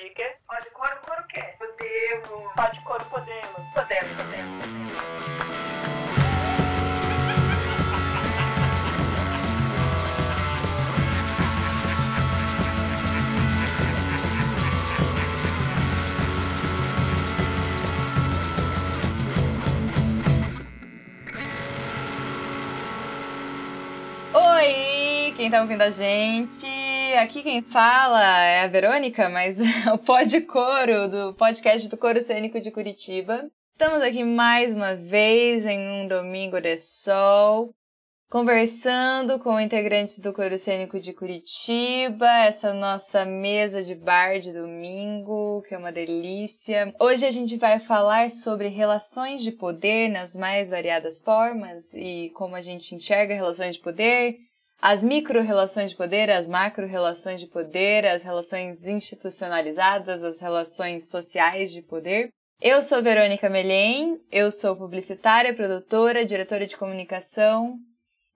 Pode quê? Pode coro, quê? Podemos. Pode coro, podemos. Podemos, podemos. Oi, quem tá ouvindo a gente? Aqui quem fala é a Verônica, mas é o Pod Coro, do podcast do Coro Cênico de Curitiba. Estamos aqui mais uma vez em um domingo de sol, conversando com integrantes do Coro Cênico de Curitiba, essa nossa mesa de bar de domingo, que é uma delícia. Hoje a gente vai falar sobre relações de poder nas mais variadas formas e como a gente enxerga relações de poder, as micro-relações de poder, as macro-relações de poder, as relações institucionalizadas, as relações sociais de poder. Eu sou Verônica Melhem, eu sou publicitária, produtora, diretora de comunicação,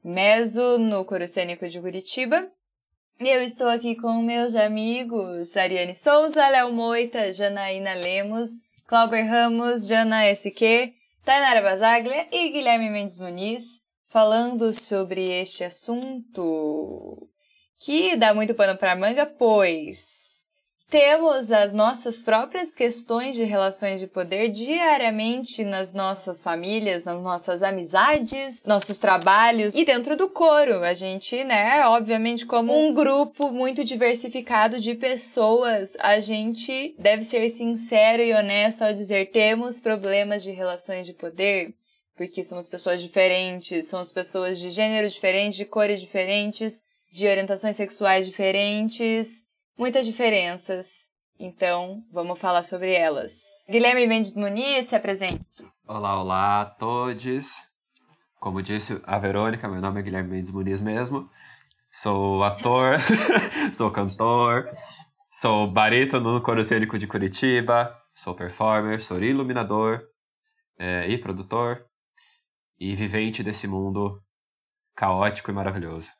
meso no Coro Cênico de Curitiba. E eu estou aqui com meus amigos Ariane Souza, Léo Moita, Janaína Lemos, Clauber Ramos, Jana SQ, Tainara Basaglia e Guilherme Mendes Muniz, falando sobre este assunto que dá muito pano para manga, pois temos as nossas próprias questões de relações de poder diariamente nas nossas famílias, nas nossas amizades, nossos trabalhos e dentro do coro. A gente, né, obviamente, como um grupo muito diversificado de pessoas, a gente deve ser sincero e honesto ao dizer temos problemas de relações de poder. Porque somos pessoas diferentes, somos pessoas de gênero diferentes, de cores diferentes, de orientações sexuais diferentes, muitas diferenças. Então, vamos falar sobre elas. Guilherme Mendes Muniz, se apresente. Olá, olá a todos. Como disse a Verônica, meu nome é Guilherme Mendes Muniz mesmo. Sou ator, sou cantor, sou barítono no Coro Cênico de Curitiba, sou performer, sou iluminador é, e produtor e vivente desse mundo caótico e maravilhoso.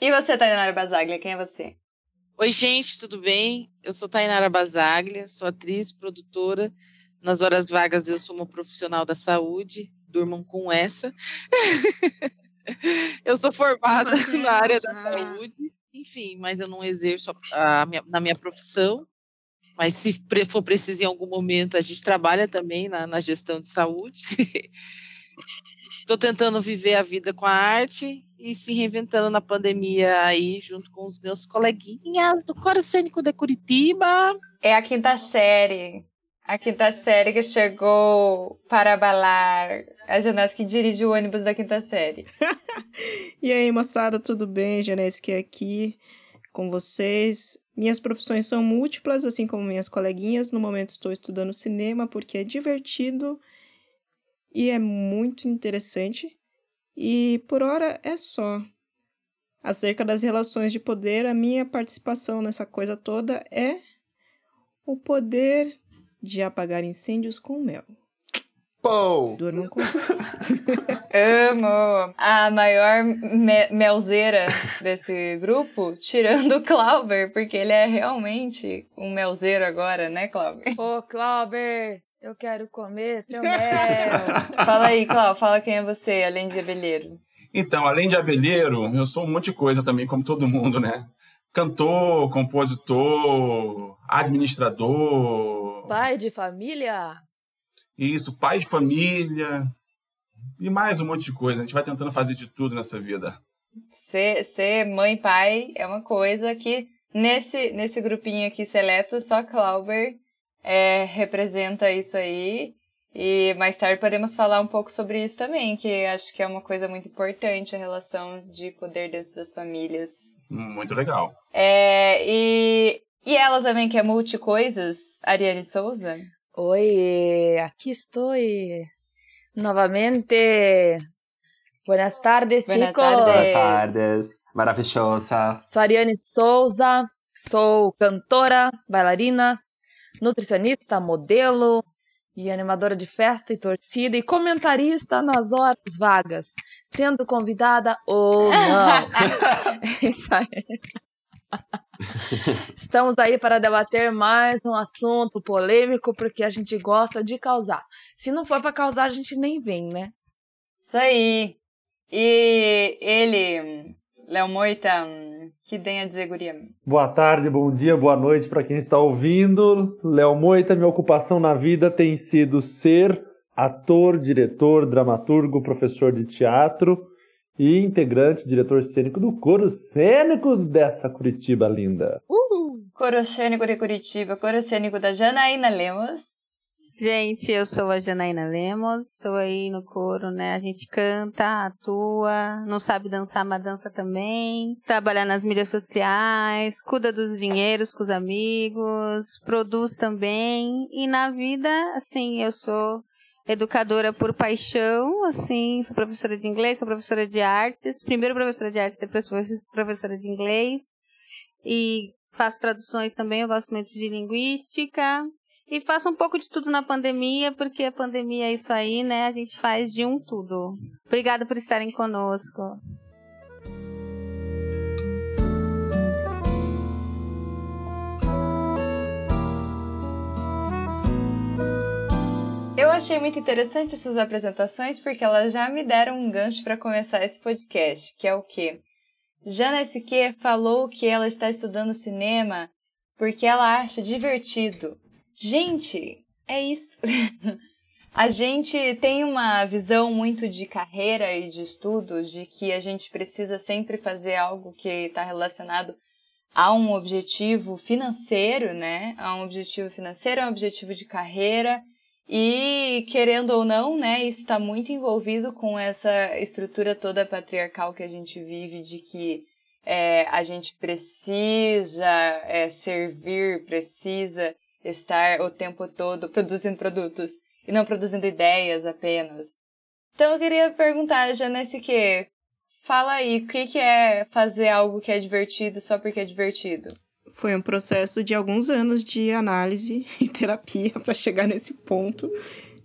E você, Tainara Basaglia, quem é você? Oi, gente, tudo bem? Eu sou Tainara Basaglia, sou atriz, produtora. Nas horas vagas eu sou uma profissional da saúde, durmam com essa. eu sou formada na área da saúde, enfim, mas eu não exerço a, a minha, na minha profissão. Mas se for preciso em algum momento, a gente trabalha também na, na gestão de saúde. Estou tentando viver a vida com a arte e se reinventando na pandemia aí, junto com os meus coleguinhas do Coro Cênico de Curitiba. É a quinta série. A quinta série que chegou para abalar a Janessa que dirige o ônibus da quinta série. e aí, moçada, tudo bem? Janessa que é aqui com vocês. Minhas profissões são múltiplas, assim como minhas coleguinhas. No momento estou estudando cinema porque é divertido e é muito interessante. E por hora é só. Acerca das relações de poder, a minha participação nessa coisa toda é o poder de apagar incêndios com mel. Pou! Durmam com Amo! A maior me melzeira desse grupo, tirando o Clauber, porque ele é realmente um melzeiro agora, né, Clauber? Ô, Clauber, eu quero comer seu mel. fala aí, Clau, fala quem é você, além de abelheiro. Então, além de abelheiro, eu sou um monte de coisa também, como todo mundo, né? Cantor, compositor, administrador. Pai de família? Isso, pai de família. E mais um monte de coisa. A gente vai tentando fazer de tudo nessa vida. Ser, ser mãe e pai é uma coisa que nesse, nesse grupinho aqui seleto, só Clauber é, representa isso aí. E mais tarde podemos falar um pouco sobre isso também, que acho que é uma coisa muito importante a relação de poder dentro das famílias. Muito legal. É, e, e ela também, que é multicoisas, Ariane Souza? Oi, aqui estou novamente. Buenas tardes, Buenas chicos. tardes. Boas tardes, maravilhosa. Sou Ariane Souza, sou cantora, bailarina, nutricionista, modelo e animadora de festa e torcida e comentarista nas horas vagas, sendo convidada ou não. é isso aí. Estamos aí para debater mais um assunto polêmico, porque a gente gosta de causar. Se não for para causar, a gente nem vem, né? Isso aí. E ele, Léo Moita, que tem a dizer, guria? Boa tarde, bom dia, boa noite para quem está ouvindo. Léo Moita, minha ocupação na vida tem sido ser ator, diretor, dramaturgo, professor de teatro e integrante, diretor cênico do coro cênico dessa Curitiba linda. Uhul. Coro cênico de Curitiba, coro cênico da Janaína Lemos. Gente, eu sou a Janaína Lemos, sou aí no coro, né? A gente canta, atua, não sabe dançar, mas dança também. Trabalha nas mídias sociais, cuida dos dinheiros com os amigos, produz também. E na vida, assim, eu sou educadora por paixão, assim, sou professora de inglês, sou professora de artes, primeiro professora de artes, depois professora de inglês, e faço traduções também, eu gosto muito de linguística, e faço um pouco de tudo na pandemia, porque a pandemia é isso aí, né? A gente faz de um tudo. Obrigada por estarem conosco. Eu achei muito interessante essas apresentações porque elas já me deram um gancho para começar esse podcast, que é o quê? Jana SQ falou que ela está estudando cinema porque ela acha divertido. Gente, é isso. a gente tem uma visão muito de carreira e de estudos de que a gente precisa sempre fazer algo que está relacionado a um objetivo financeiro, né? A um objetivo financeiro, a um objetivo de carreira e, querendo ou não, né, isso está muito envolvido com essa estrutura toda patriarcal que a gente vive, de que é, a gente precisa é, servir, precisa estar o tempo todo produzindo produtos e não produzindo ideias apenas. Então eu queria perguntar, Janesse, que fala aí, o que, que é fazer algo que é divertido só porque é divertido? Foi um processo de alguns anos de análise e terapia para chegar nesse ponto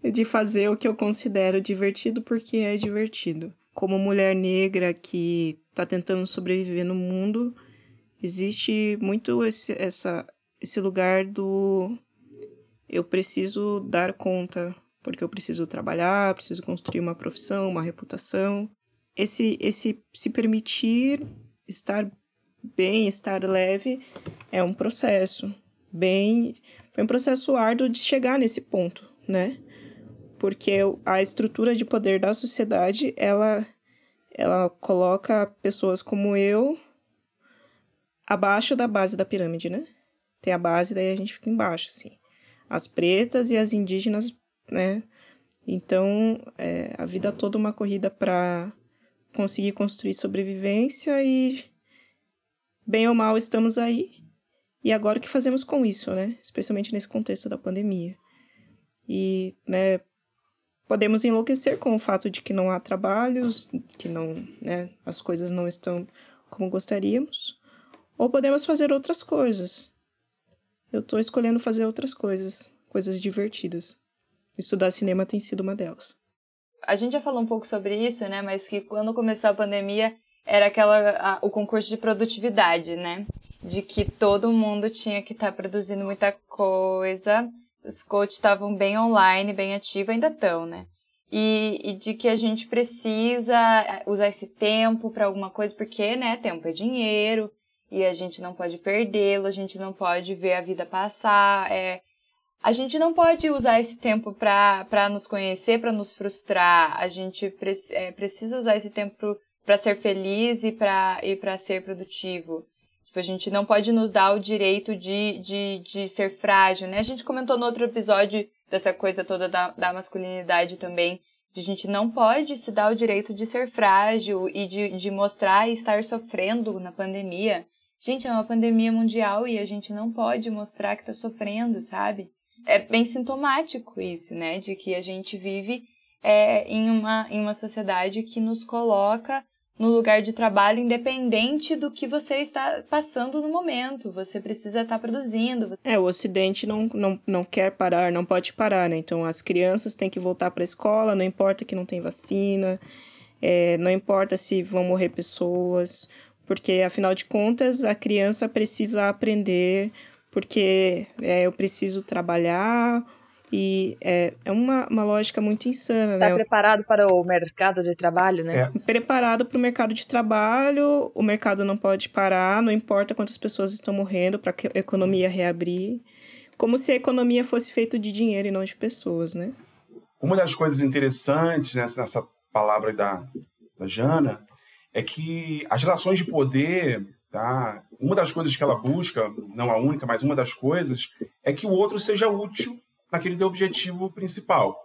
de fazer o que eu considero divertido porque é divertido. Como mulher negra que está tentando sobreviver no mundo, existe muito esse, essa, esse lugar do eu preciso dar conta, porque eu preciso trabalhar, preciso construir uma profissão, uma reputação. Esse, esse se permitir estar bem, estar leve, é um processo bem. Foi um processo árduo de chegar nesse ponto, né? Porque a estrutura de poder da sociedade, ela, ela coloca pessoas como eu abaixo da base da pirâmide, né? Tem a base, daí a gente fica embaixo, assim. As pretas e as indígenas, né? Então, é, a vida toda uma corrida para conseguir construir sobrevivência e bem ou mal estamos aí. E agora o que fazemos com isso, né? Especialmente nesse contexto da pandemia. E, né, podemos enlouquecer com o fato de que não há trabalhos, que não, né, as coisas não estão como gostaríamos, ou podemos fazer outras coisas. Eu estou escolhendo fazer outras coisas, coisas divertidas. Estudar cinema tem sido uma delas. A gente já falou um pouco sobre isso, né? Mas que quando começou a pandemia, era aquela a, o concurso de produtividade, né? De que todo mundo tinha que estar tá produzindo muita coisa. Os coaches estavam bem online, bem ativos, ainda estão, né? E, e, de que a gente precisa eh, usar esse tempo para alguma coisa, porque, né, tempo é dinheiro e a gente não pode perdê-lo, a gente não pode ver a vida passar. É, a gente não pode usar esse tempo para nos conhecer, para nos frustrar. A gente pre é, precisa usar esse tempo para ser feliz e para e para ser produtivo. Tipo, a gente não pode nos dar o direito de, de, de ser frágil, né? A gente comentou no outro episódio dessa coisa toda da, da masculinidade também, de a gente não pode se dar o direito de ser frágil e de, de mostrar estar sofrendo na pandemia. Gente, é uma pandemia mundial e a gente não pode mostrar que tá sofrendo, sabe? É bem sintomático isso, né? De que a gente vive é, em, uma, em uma sociedade que nos coloca no lugar de trabalho, independente do que você está passando no momento. Você precisa estar produzindo. É, o Ocidente não, não, não quer parar, não pode parar, né? Então as crianças têm que voltar para a escola, não importa que não tem vacina, é, não importa se vão morrer pessoas. Porque, afinal de contas, a criança precisa aprender, porque é, eu preciso trabalhar, e é, é uma, uma lógica muito insana, Tá né? preparado para o mercado de trabalho, né? É. Preparado para o mercado de trabalho, o mercado não pode parar, não importa quantas pessoas estão morrendo para que a economia reabrir. Como se a economia fosse feita de dinheiro e não de pessoas, né? Uma das coisas interessantes nessa, nessa palavra da, da Jana é que as relações de poder, tá? Uma das coisas que ela busca, não a única, mas uma das coisas, é que o outro seja útil naquele teu objetivo principal.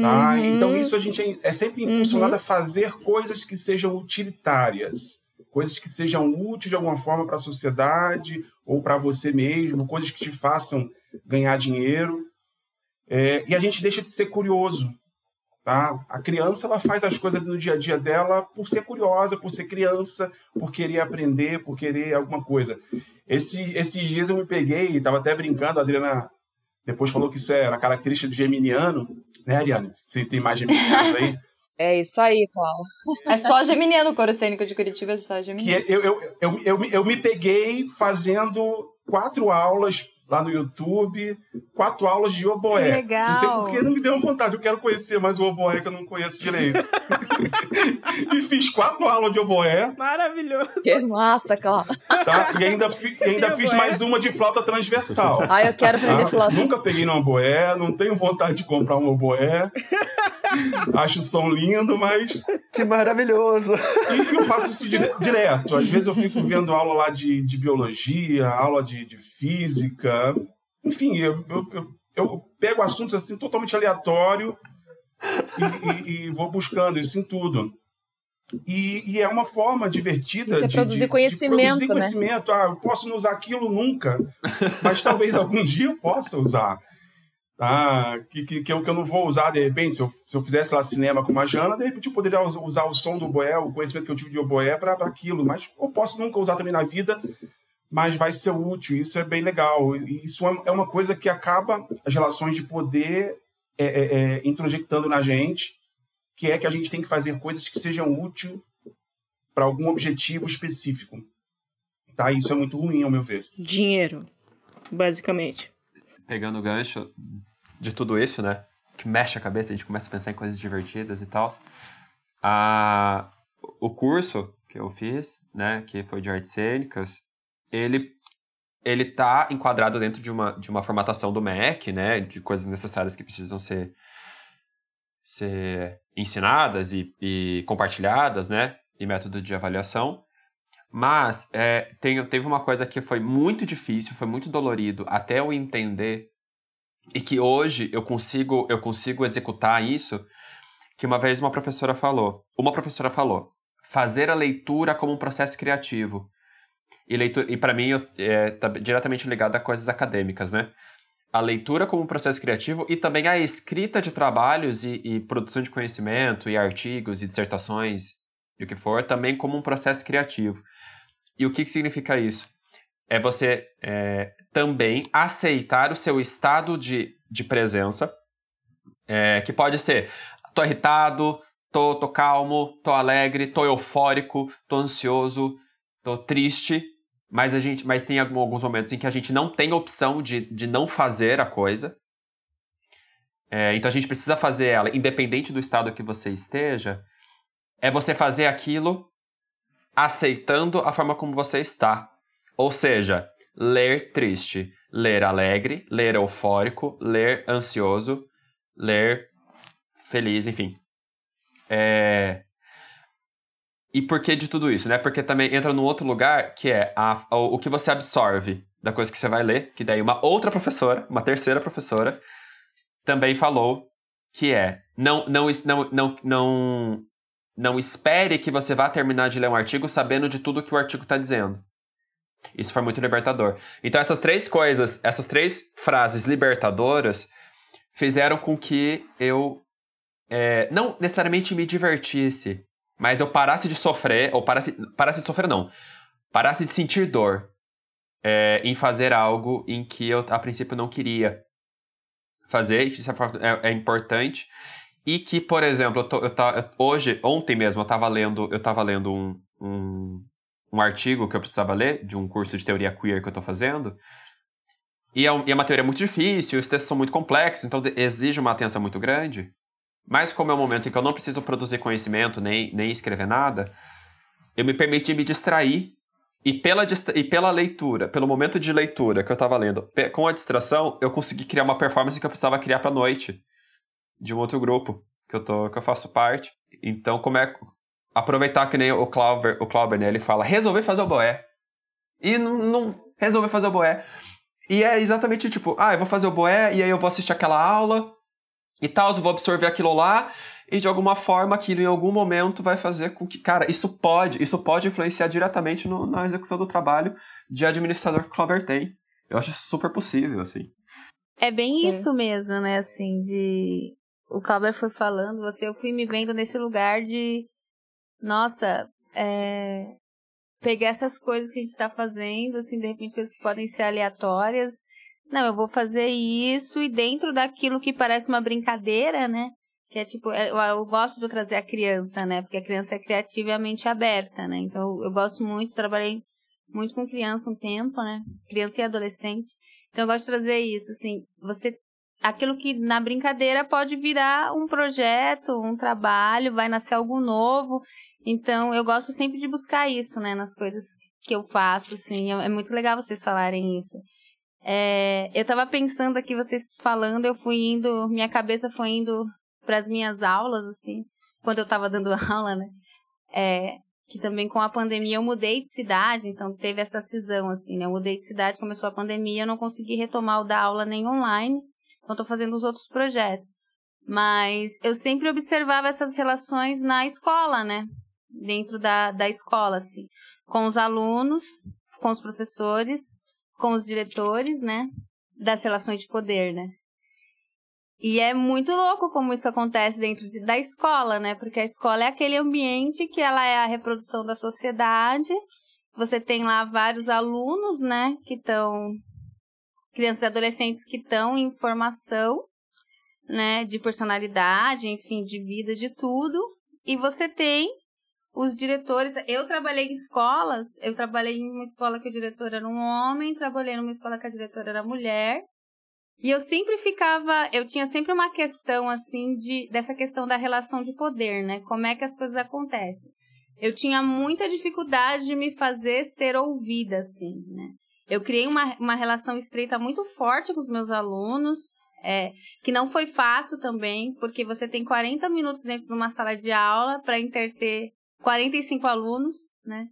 Tá? Uhum. Então isso a gente é- é sempre impulsionado a fazer coisas que sejam utilitárias, coisas que sejam úteis de alguma forma para a sociedade ou para você mesmo, coisas que te façam ganhar dinheiro. É, e a gente deixa de ser curioso. Tá? A criança ela faz as coisas no dia a dia dela por ser curiosa, por ser criança, por querer aprender, por querer alguma coisa. Esse, esses dias eu me peguei, estava até brincando, a Adriana depois falou que isso era característica do geminiano, né, Ariane? Você tem mais geminianos aí? É isso aí, Clau. É só geminiano o coro cênico de Curitiba, é só que geminiano. é- eu, eu, eu, eu, eu me peguei fazendo quatro aulas lá no YouTube, quatro aulas de oboé. Legal. Não sei porque não me deu vontade, eu quero conhecer mais o oboé que eu não conheço direito. e fiz quatro aulas de oboé, Maravilhoso. Que massa, Clau. tá? E ainda, fi- e ainda fiz oboé? mais uma de flauta transversal. Ah, eu quero aprender tá? flauta. Nunca peguei no oboé, não tenho vontade de comprar um oboé. Acho o som lindo, mas Que maravilhoso! E eu faço isso dire- direto. Às vezes eu fico vendo aula lá de, de biologia, aula de, de física. Enfim, eu, eu, eu, eu pego assuntos assim totalmente aleatório e, e- e vou buscando isso em tudo. E, e é uma forma divertida de, produzir de- de conhecimento, produzir né? conhecimento. Ah, eu posso não usar aquilo nunca, mas talvez algum dia eu possa usar. Tá? Que, que, que, eu, que eu não vou usar de repente. Se eu, se eu fizesse lá cinema com uma Jana, de repente eu poderia us- usar o som do oboé, o conhecimento que eu tive de oboé para aquilo. Mas eu posso nunca usar também na vida, mas vai ser útil. Isso é bem legal. E Isso é é uma coisa que acaba as relações de poder é, é, é, introjectando na gente, que é que a gente tem que fazer coisas que sejam úteis para algum objetivo específico. Tá? Isso é muito ruim, ao meu ver. Dinheiro, basicamente. Pegando o gancho de tudo isso, né? Que mexe a cabeça, a gente começa a pensar em coisas divertidas e tal. A... O curso que eu fiz, né? Que foi de artes cênicas, ele ele tá enquadrado dentro de uma, de uma formatação do MEC, né? De coisas necessárias que precisam ser, ser ensinadas e, e compartilhadas, né? E método de avaliação. Mas é, tem, teve uma coisa que foi muito difícil, foi muito dolorido até eu entender e que hoje eu consigo eu consigo executar isso. Que uma vez uma professora falou, uma professora falou, fazer a leitura como um processo criativo. E, leitura, e para mim eu- é tá diretamente ligado a coisas acadêmicas, né? A leitura como um processo criativo e também a escrita de trabalhos e, e produção de conhecimento e artigos e dissertações e o que for também como um processo criativo. E o que, que significa isso? É você é, também aceitar o seu estado de, de presença, é, que pode ser, tô irritado, tô, tô calmo, tô alegre, tô eufórico, tô ansioso, tô triste, mas, a gente, mas tem alguns momentos em que a gente não tem opção de, de não fazer a coisa. É, então a gente precisa fazer ela, independente do estado que você esteja, é você fazer aquilo aceitando a forma como você está. Ou seja, ler triste, ler alegre, ler eufórico, ler ansioso, ler feliz, enfim. É... E por que de tudo isso, né? Porque também entra num outro lugar que é a- o, o que você absorve da coisa que você vai ler, que daí uma outra professora, uma terceira professora, também falou que é não, não, não, não, não, não espere que você vá terminar de ler um artigo sabendo de tudo que o artigo está dizendo. Isso foi muito libertador. Então essas três coisas, essas três frases libertadoras fizeram com que eu é, não necessariamente me divertisse, mas eu parasse de sofrer, ou parasse, parasse de sofrer não, parasse de sentir dor é, em fazer algo em que eu a princípio não queria fazer, isso é, é importante. E que, por exemplo, eu tô, eu tá, hoje, ontem mesmo, eu estava lendo, eu tava lendo um, um, um artigo que eu precisava ler, de um curso de teoria queer que eu estou fazendo. E é, um, e é, uma teoria muito difícil, os textos são muito complexos, então exige uma atenção muito grande. Mas como é um momento em que eu não preciso produzir conhecimento, nem, nem escrever nada, eu me permiti me distrair. E pela, e pela leitura, pelo momento de leitura que eu estava lendo, com a distração, eu consegui criar uma performance que eu precisava criar para noite. De um outro grupo que eu, tô, que eu faço parte. Então, como é aproveitar que nem o Clauber, o Clauber né, ele fala, resolver fazer o boé. E não, não resolver fazer o boé. E é exatamente tipo, ah, eu vou fazer o boé e aí eu vou assistir aquela aula e tal, eu vou absorver aquilo lá e de alguma forma aquilo em algum momento vai fazer com que, cara, isso pode, isso pode influenciar diretamente no, na execução do trabalho de administrador que o Clover tem. Eu acho super possível, assim. É bem Sim. isso mesmo, né, assim, de o Clover foi falando, você, eu fui me vendo nesse lugar de nossa, é, pegar essas coisas que a gente está fazendo, assim, de repente coisas que podem ser aleatórias. Não, eu vou fazer isso e dentro daquilo que parece uma brincadeira, né? Que é tipo, é, eu, gosto de trazer a criança, né? Porque a criança é criativa e a mente aberta, né? Então eu gosto muito, trabalhei muito com criança um tempo, né? Criança e adolescente. Então eu gosto de trazer isso, assim, você aquilo que na brincadeira pode virar um projeto, um trabalho, vai nascer algo novo. Então, eu gosto sempre de buscar isso, né, nas coisas que eu faço, assim. É, é muito legal vocês falarem isso. É, eu tava pensando aqui, vocês falando, eu fui indo, minha cabeça foi indo para as minhas aulas, assim, quando eu tava dando aula, né? É, que também com a pandemia eu mudei de cidade, então teve essa cisão, assim, né? Eu mudei de cidade, começou a pandemia, eu não consegui retomar o da aula nem online, então tô fazendo os outros projetos. Mas eu sempre observava essas relações na escola, né? dentro da, da escola, assim, com os alunos, com os professores, com os diretores, né, das relações de poder, né. E é muito louco como isso acontece dentro de, da escola, né, porque a escola é aquele ambiente que ela é a reprodução da sociedade, você tem lá vários alunos, né, que estão, crianças e adolescentes que estão em formação, né, de personalidade, enfim, de vida, de tudo, e você tem os diretores. Eu trabalhei em escolas, eu trabalhei em uma escola que o diretor era um homem, trabalhei numa escola que a diretora era mulher. E eu sempre ficava, eu tinha sempre uma questão assim de dessa questão da relação de poder, né? Como é que as coisas acontecem? Eu tinha muita dificuldade de me fazer ser ouvida assim, né? Eu criei uma, uma relação estreita muito forte com os meus alunos, é, que não foi fácil também, porque você tem 40 minutos dentro de uma sala de aula para interter 45 alunos, né?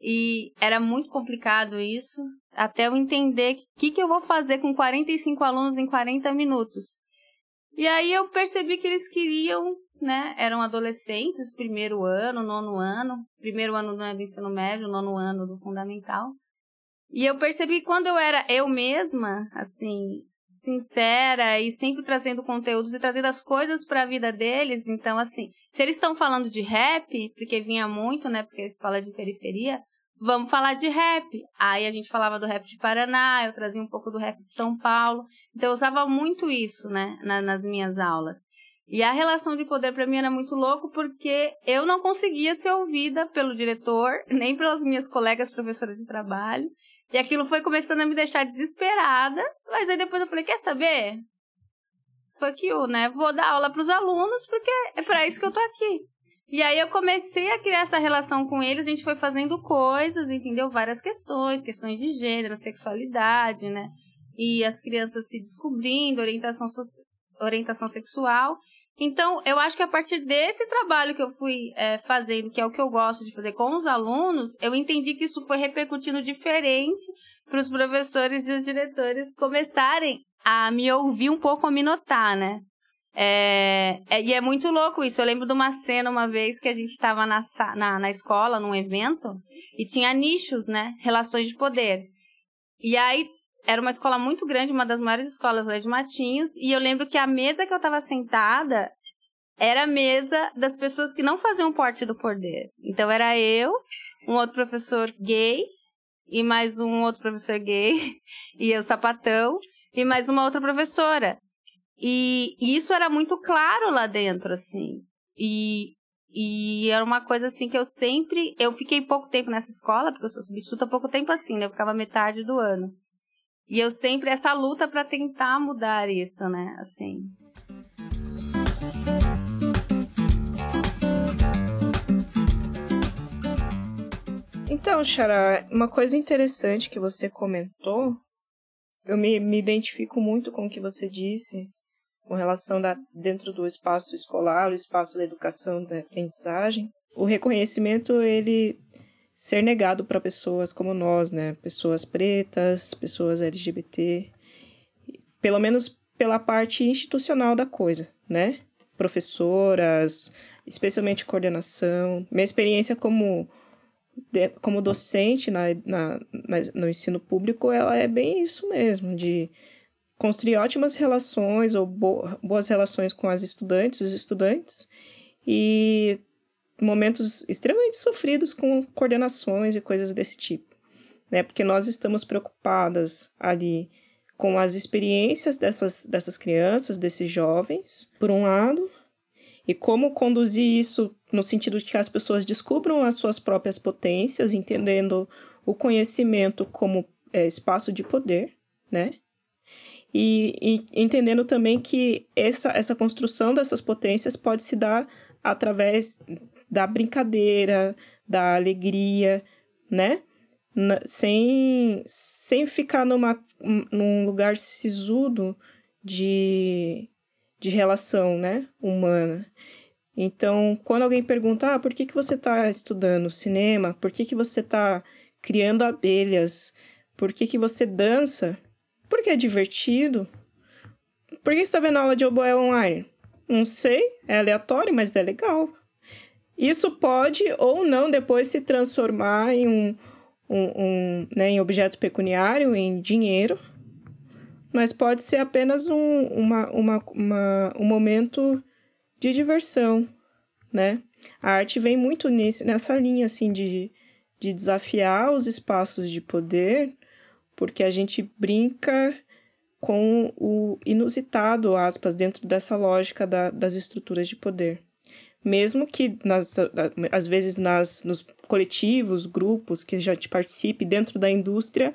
E era muito complicado isso, até eu entender o que, que eu vou fazer com 45 alunos em 40 minutos. E aí eu percebi que eles queriam, né? Eram adolescentes, primeiro ano, nono ano, primeiro ano do ensino médio, nono ano do fundamental. E eu percebi que quando eu era eu mesma, assim, sincera e sempre trazendo conteúdos e trazendo as coisas para a vida deles. Então, assim, se eles estão falando de rap, porque vinha muito, né? Porque eles falam de periferia, vamos falar de rap. Aí a gente falava do rap de Paraná, eu trazia um pouco do rap de São Paulo. Então, eu usava muito isso, né? Na, nas minhas aulas. E a relação de poder para mim era muito louco porque eu não conseguia ser ouvida pelo diretor, nem pelas minhas colegas professoras de trabalho. E aquilo foi começando a me deixar desesperada. Mas aí depois eu falei, quer saber? Fuck you, né? Vou dar aula para os alunos porque é para isso que eu tô aqui. E aí eu comecei a criar essa relação com eles, a gente foi fazendo coisas, entendeu? Várias questões, questões de gênero, sexualidade, né? E as crianças se descobrindo, orientação, so orientação sexual. Então, eu acho que a partir desse trabalho que eu fui é, fazendo, que é o que eu gosto de fazer com os alunos, eu entendi que isso foi repercutindo diferente para os professores e os diretores começarem a me ouvir um pouco, a me notar, né? É, é, e é muito louco isso. Eu lembro de uma cena uma vez que a gente estava na, na, na escola, num evento, e tinha nichos, né? Relações de poder. E aí era uma escola muito grande, uma das maiores escolas lá de Matinhos, e eu lembro que a mesa que eu estava sentada era a mesa das pessoas que não faziam parte do poder. Então era eu, um outro professor gay, e mais um outro professor gay, e eu sapatão, e mais uma outra professora. E, e isso era muito claro lá dentro, assim. E, E era uma coisa assim que eu sempre. Eu fiquei pouco tempo nessa escola, porque eu sou substituta pouco tempo assim, né? Eu ficava metade do ano. E eu sempre, essa luta para tentar mudar isso, né? Assim. Então, Xará, uma coisa interessante que você comentou, eu me, me identifico muito com o que você disse com relação da dentro do espaço escolar, o espaço da educação, da aprendizagem, o reconhecimento ele ser negado para pessoas como nós, né? Pessoas pretas, pessoas LGBT, pelo menos pela parte institucional da coisa, né? Professoras, especialmente coordenação. Minha experiência como como docente na, na, na, no ensino público, ela é bem isso mesmo, de construir ótimas relações ou boas relações com as estudantes, os estudantes, e momentos extremamente sofridos com coordenações e coisas desse tipo, né? Porque nós estamos preocupadas ali com as experiências dessas, dessas crianças, desses jovens, por um lado, e como conduzir isso no sentido de que as pessoas descubram as suas próprias potências, entendendo o conhecimento como é, espaço de poder, né? E, e, entendendo também que essa, essa construção dessas potências pode se dar através da brincadeira, da alegria, né? Sem, sem ficar numa, num lugar sisudo de, de relação né? humana. Então, quando alguém pergunta, ah, por que, que você está estudando cinema? Por que, que você está criando abelhas? Por que, que você dança? Porque é divertido. Por que você está vendo aula de oboé online? Não sei, é aleatório, mas é legal. Isso pode ou não depois se transformar em um, um, um né, em objeto pecuniário, em dinheiro, mas pode ser apenas um, uma, uma, uma, um momento de diversão, né? A arte vem muito nesse, nessa linha, assim, de, de desafiar os espaços de poder, porque a gente brinca com o inusitado, aspas, dentro dessa lógica da, das estruturas de poder. Mesmo que, nas, às vezes, nas, nos coletivos, grupos que a gente participe dentro da indústria,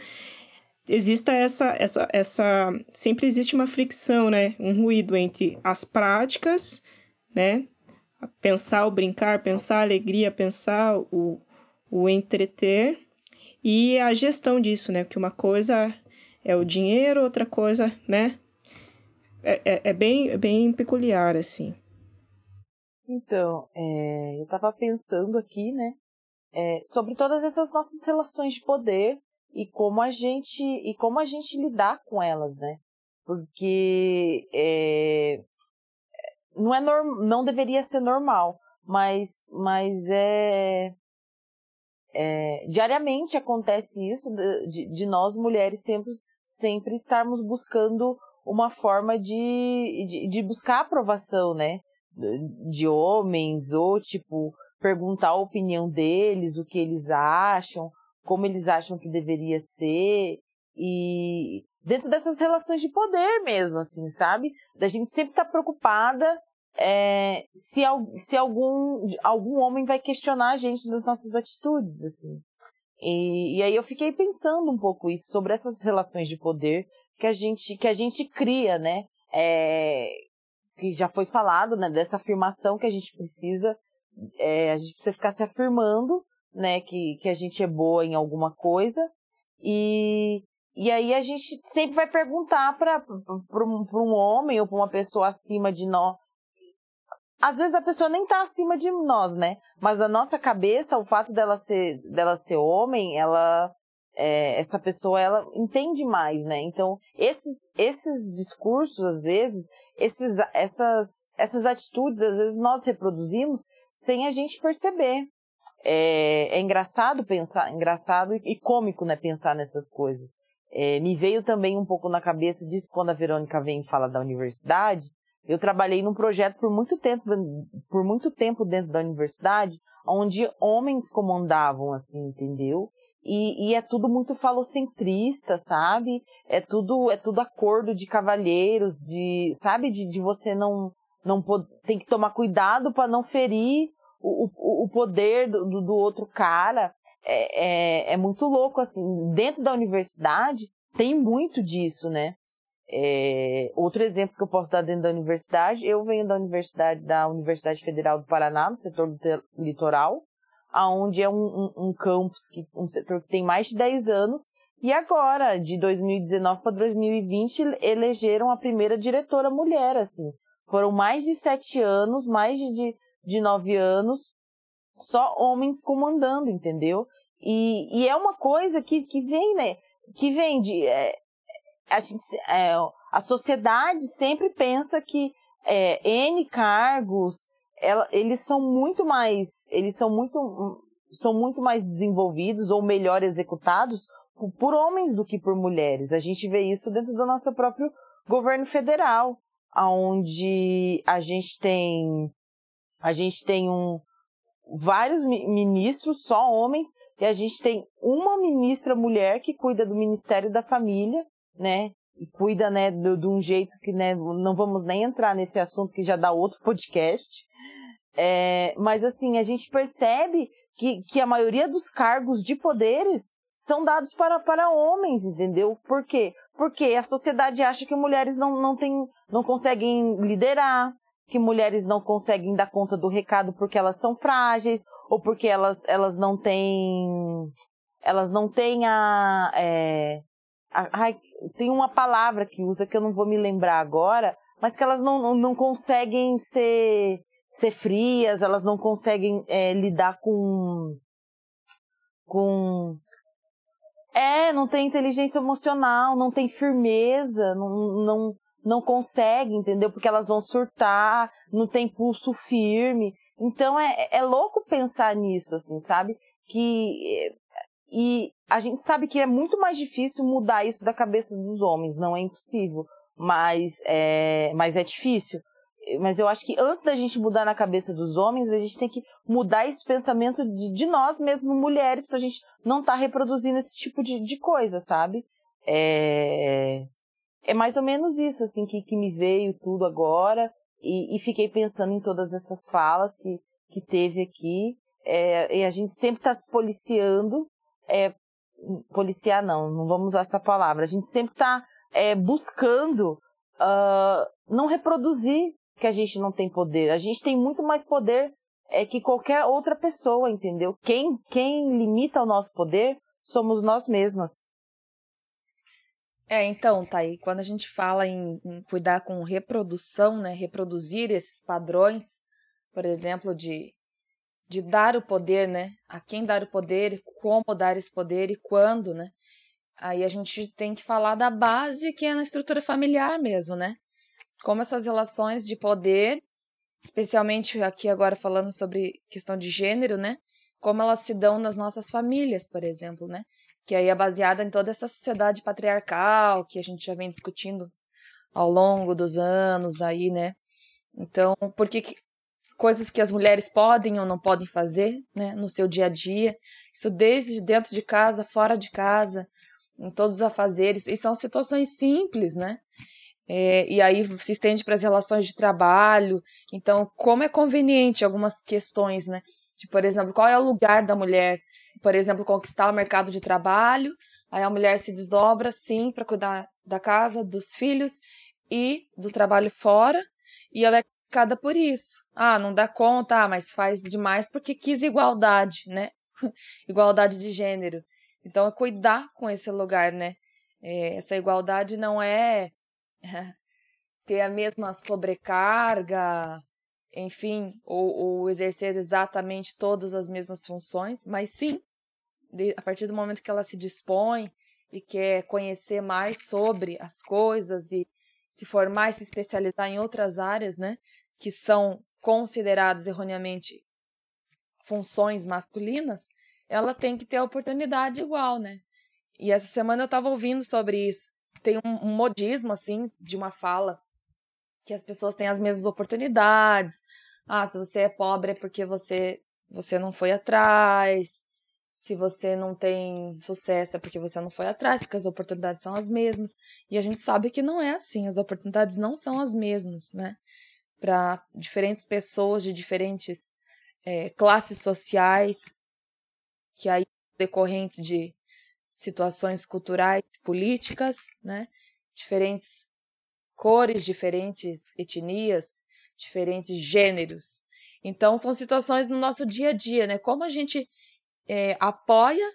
exista essa, essa, essa... Sempre existe uma fricção, né? Um ruído entre as práticas né? Pensar o brincar, pensar a alegria, pensar o, o entreter e a gestão disso, né? Que uma coisa é o dinheiro, outra coisa, né? É, é, é bem, é bem peculiar, assim. Então, é, eu estava pensando aqui, né? É, sobre todas essas nossas relações de poder e como a gente e como a gente lidar com elas, né? Porque é, não é norm, não deveria ser normal, mas mas é, é diariamente acontece isso de, de nós mulheres sempre sempre estarmos buscando uma forma de, de, de buscar aprovação, né? De homens, ou tipo, perguntar a opinião deles, o que eles acham, como eles acham que deveria ser. E dentro dessas relações de poder mesmo, assim, sabe? Da gente sempre estar tá preocupada é, se, se algum, algum homem vai questionar a gente das nossas atitudes, assim. E, e aí eu fiquei pensando um pouco isso, sobre essas relações de poder que a gente, que a gente cria, né? É, que já foi falado, né? Dessa afirmação que a gente precisa, é, a gente precisa ficar se afirmando, né? Que, que a gente é boa em alguma coisa. E, e aí a gente sempre vai perguntar para um, um homem ou para uma pessoa acima de nós, às vezes a pessoa nem tá acima de nós, né? Mas a nossa cabeça, o fato dela ser, dela ser homem, ela, é, essa pessoa, ela entende mais, né? Então, esses, esses discursos, às vezes, esses, essas, essas atitudes, às vezes nós reproduzimos sem a gente perceber. É, é engraçado pensar, engraçado e cômico, né? Pensar nessas coisas. É, me veio também um pouco na cabeça disso quando a Verônica vem e fala da universidade, eu trabalhei num projeto por muito tempo, por muito tempo dentro da universidade, onde homens comandavam, assim, entendeu? E, e, é tudo muito falocentrista, sabe? É tudo, é tudo acordo de cavalheiros, de, sabe? De, de você não, não tem que tomar cuidado para não ferir o, o, o poder do, do outro cara é, é, é muito louco, assim. Dentro da universidade tem muito disso, né? É, outro exemplo que eu posso dar dentro da universidade, eu venho da universidade da Universidade Federal do Paraná, no setor litoral, aonde é um, um, um campus que um setor que tem mais de 10 anos e agora, de 2019 para 2020, elegeram a primeira diretora mulher, assim. Foram mais de sete anos, mais de, de nove anos, só homens comandando, entendeu? E, e é uma coisa que, que vem, né? Que vem de. É, a, gente, é, a sociedade sempre pensa que é, N cargos, ela, eles são muito mais. Eles são muito, são muito mais desenvolvidos ou melhor executados por homens do que por mulheres. A gente vê isso dentro do nosso próprio governo federal, onde a gente tem a gente tem um vários ministros só homens e a gente tem uma ministra mulher que cuida do Ministério da Família, né? Cuida, né, de, de um jeito que, né, não vamos nem entrar nesse assunto que já dá outro podcast. É, mas assim, a gente percebe que, que a maioria dos cargos de poderes são dados para, para homens, entendeu? Por quê? Porque a sociedade acha que mulheres não, não, tem, não conseguem liderar, que mulheres não conseguem dar conta do recado porque elas são frágeis, ou porque elas, elas não têm. Elas não têm a. É, a, a tem uma palavra que usa que eu não vou me lembrar agora, mas que elas não, não, não conseguem ser, ser frias, elas não conseguem é, lidar com. com é, não tem inteligência emocional, não tem firmeza, não, não, não consegue, entendeu? Porque elas vão surtar, não tem pulso firme. Então é, é louco pensar nisso, assim, sabe? Que. E a gente sabe que é muito mais difícil mudar isso da cabeça dos homens, não é impossível, mas é, mas é difícil. Mas eu acho que antes da gente mudar na cabeça dos homens, a gente tem que mudar esse pensamento de, de nós mesmos, mulheres, pra gente não estar tá reproduzindo esse tipo de, de coisa, sabe? É, é mais ou menos isso, assim, que, que me veio tudo agora. E, e fiquei pensando em todas essas falas que, que teve aqui. É, e a gente sempre está se policiando. É, policiar não, não vamos usar essa palavra. A gente sempre está é, buscando uh, não reproduzir que a gente não tem poder. A gente tem muito mais poder é, que qualquer outra pessoa, entendeu? Quem, quem limita o nosso poder somos nós mesmas. É, então, tá aí. Quando a gente fala em, em cuidar com reprodução, né? Reproduzir esses padrões, por exemplo, de, de dar o poder, né? A quem dar o poder, como dar esse poder e quando, né? Aí a gente tem que falar da base que é na estrutura familiar mesmo, né? como essas relações de poder, especialmente aqui agora falando sobre questão de gênero, né? Como elas se dão nas nossas famílias, por exemplo, né? Que aí é baseada em toda essa sociedade patriarcal que a gente já vem discutindo ao longo dos anos aí, né? Então, por que coisas que as mulheres podem ou não podem fazer, né, no seu dia a dia, isso desde dentro de casa, fora de casa, em todos os afazeres, e são situações simples, né? É, e aí se estende para as relações de trabalho. Então, como é conveniente algumas questões, né? De, por exemplo, qual é o lugar da mulher? Por exemplo, conquistar o mercado de trabalho. Aí a mulher se desdobra, sim, para cuidar da casa, dos filhos e do trabalho fora. E ela é por isso. Ah, não dá conta, ah, mas faz demais porque quis igualdade, né? igualdade de gênero. Então, é cuidar com esse lugar, né? É, essa igualdade não é ter a mesma sobrecarga, enfim, ou, ou, exercer exatamente todas as mesmas funções, mas sim, a partir do momento que ela se dispõe e quer conhecer mais sobre as coisas e se formar e se especializar em outras áreas, né, que são consideradas erroneamente funções masculinas, ela tem que ter a oportunidade igual, né? E essa semana eu estava ouvindo sobre isso tem um, modismo, assim, de uma fala que as pessoas têm as mesmas oportunidades. Ah, se você é pobre é porque você, você não foi atrás. Se você não tem sucesso é porque você não foi atrás, porque as oportunidades são as mesmas. E a gente sabe que não é assim, as oportunidades não são as mesmas, né? Para diferentes pessoas de diferentes é, classes sociais, que aí decorrentes de situações culturais, políticas, né? Diferentes cores, diferentes etnias, diferentes gêneros. Então, são situações no nosso dia a dia, né? Como a gente é, apoia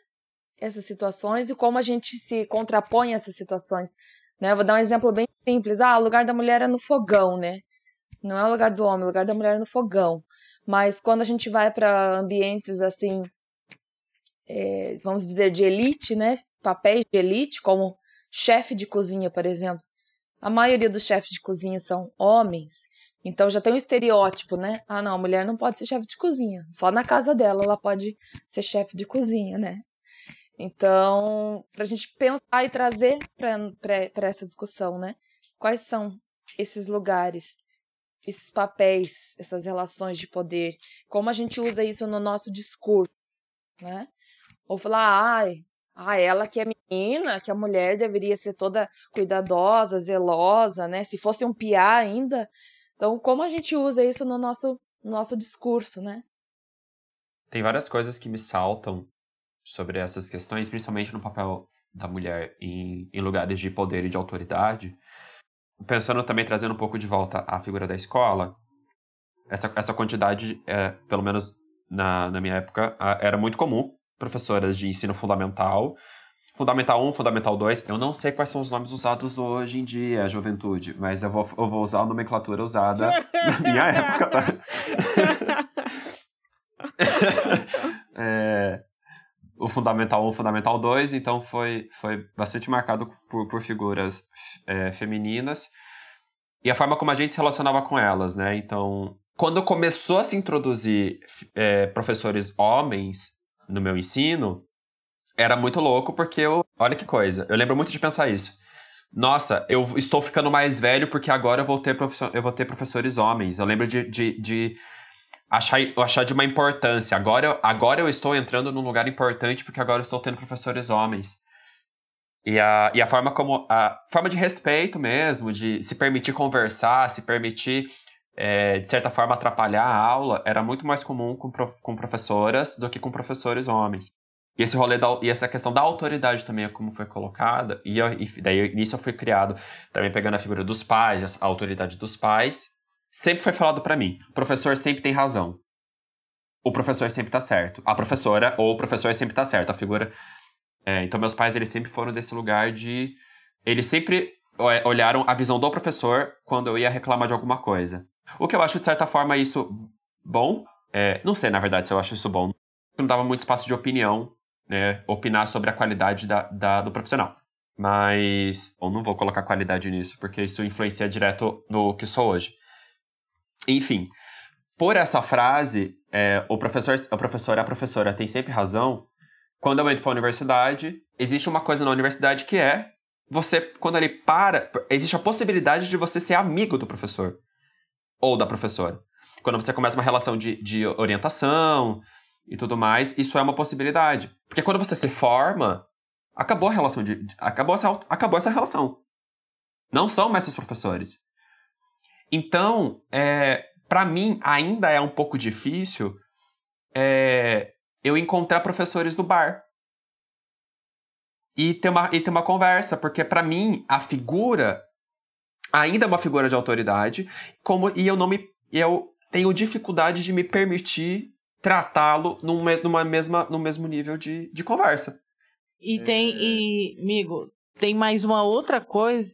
essas situações e como a gente se contrapõe a essas situações. Né? vou dar um exemplo bem simples. Ah, o lugar da mulher é no fogão, né? Não é o lugar do homem, o lugar da mulher é no fogão. Mas quando a gente vai para ambientes assim, é, vamos dizer, de elite, né? Papéis de elite, como chefe de cozinha, por exemplo. A maioria dos chefes de cozinha são homens. Então já tem um estereótipo, né? Ah, não, a mulher não pode ser chefe de cozinha. Só na casa dela ela pode ser chefe de cozinha, né? Então, para a gente pensar e trazer para essa discussão, né? Quais são esses lugares, esses papéis, essas relações de poder? Como a gente usa isso no nosso discurso, né? Ou falar, ai, ah, ela que é menina, que a mulher deveria ser toda cuidadosa, zelosa, né? Se fosse um piá ainda. Então, como a gente usa isso no nosso, no nosso discurso, né? Tem várias coisas que me saltam sobre essas questões, principalmente no papel da mulher em, em lugares de poder e de autoridade. Pensando também, trazendo um pouco de volta a figura da escola, essa, essa quantidade, é, pelo menos na, na minha época, era muito comum. Professoras de ensino fundamental, Fundamental 1, Fundamental 2, eu não sei quais são os nomes usados hoje em dia, juventude, mas eu vou, eu vou usar a nomenclatura usada na minha época. Tá? é, o Fundamental 1, Fundamental 2, então foi, foi bastante marcado por, por figuras é, femininas e a forma como a gente se relacionava com elas, né? Então, quando começou a se introduzir é, professores homens no meu ensino, era muito louco porque eu, olha que coisa, eu lembro muito de pensar isso. Nossa, eu estou ficando mais velho porque agora eu vou ter, eu vou ter professores homens. Eu lembro de, de, de achar, achar de uma importância. Agora, agora eu estou entrando num lugar importante porque agora eu estou tendo professores homens. E a, e a forma como. A forma de respeito mesmo, de se permitir conversar, se permitir, é, de certa forma, atrapalhar a aula, era muito mais comum com, com professoras do que com professores homens. E esse rolê da, e essa questão da autoridade também, como foi colocada, e, eu, e daí nisso eu fui criado também pegando a figura dos pais, a autoridade dos pais, sempre foi falado para mim: o professor sempre tem razão. O professor sempre tá certo. A professora ou o professor sempre tá certo. A figura. É, então, meus pais, eles sempre foram desse lugar de. Eles sempre é, olharam a visão do professor quando eu ia reclamar de alguma coisa. O que eu acho, de certa forma, isso bom. É, não sei, na verdade, se eu acho isso bom. Não dava muito espaço de opinião, né? Opinar sobre a qualidade da, da do profissional. Mas. Eu não vou colocar qualidade nisso, porque isso influencia direto no que sou hoje. Enfim, por essa frase, é, o professor, professor, a professora tem sempre razão. Quando eu entro para a universidade, existe uma coisa na universidade que é você, quando ele para, existe a possibilidade de você ser amigo do professor ou da professora. Quando você começa uma relação de, de orientação e tudo mais, isso é uma possibilidade. Porque quando você se forma, acabou a relação de, acabou essa, acabou essa relação. Não são mais seus professores. Então, é, para mim, ainda é um pouco difícil é, eu encontrar professores no bar e ter uma, e ter uma conversa, porque para mim a figura ainda é uma figura de autoridade, como e eu não me eu tenho dificuldade de me permitir tratá-lo numa, numa mesma, no mesmo nível de, de conversa. E tem, e, amigo, tem mais uma outra coisa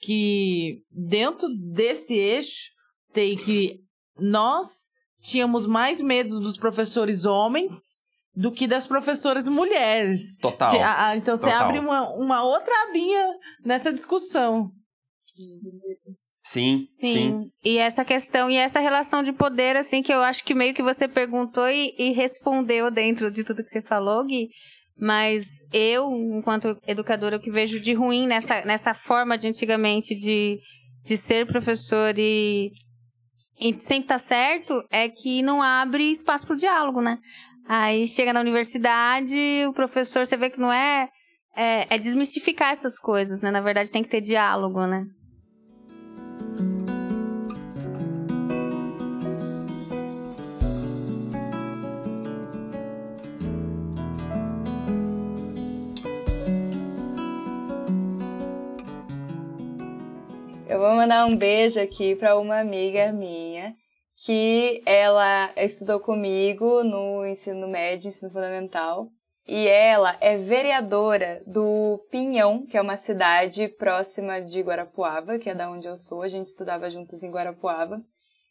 que dentro desse eixo tem que nós tínhamos mais medo dos professores homens do que das professoras mulheres. Total. Então você Total. abre uma, uma outra abinha nessa discussão. Sim, sim, sim. E essa questão e essa relação de poder, assim, que eu acho que meio que você perguntou e, e respondeu dentro de tudo que você falou, Gui. Mas eu, enquanto educadora, o que vejo de ruim nessa, nessa forma de antigamente de, de ser professor e, e sempre tá certo é que não abre espaço para o diálogo, né? Aí chega na universidade, o professor, você vê que não é, é, é desmistificar essas coisas, né? Na verdade, tem que ter diálogo, né? Vou mandar um beijo aqui para uma amiga minha que ela estudou comigo no ensino médio, ensino fundamental, e ela é vereadora do Pinhão, que é uma cidade próxima de Guarapuava, que é da onde eu sou, a gente estudava juntos em Guarapuava.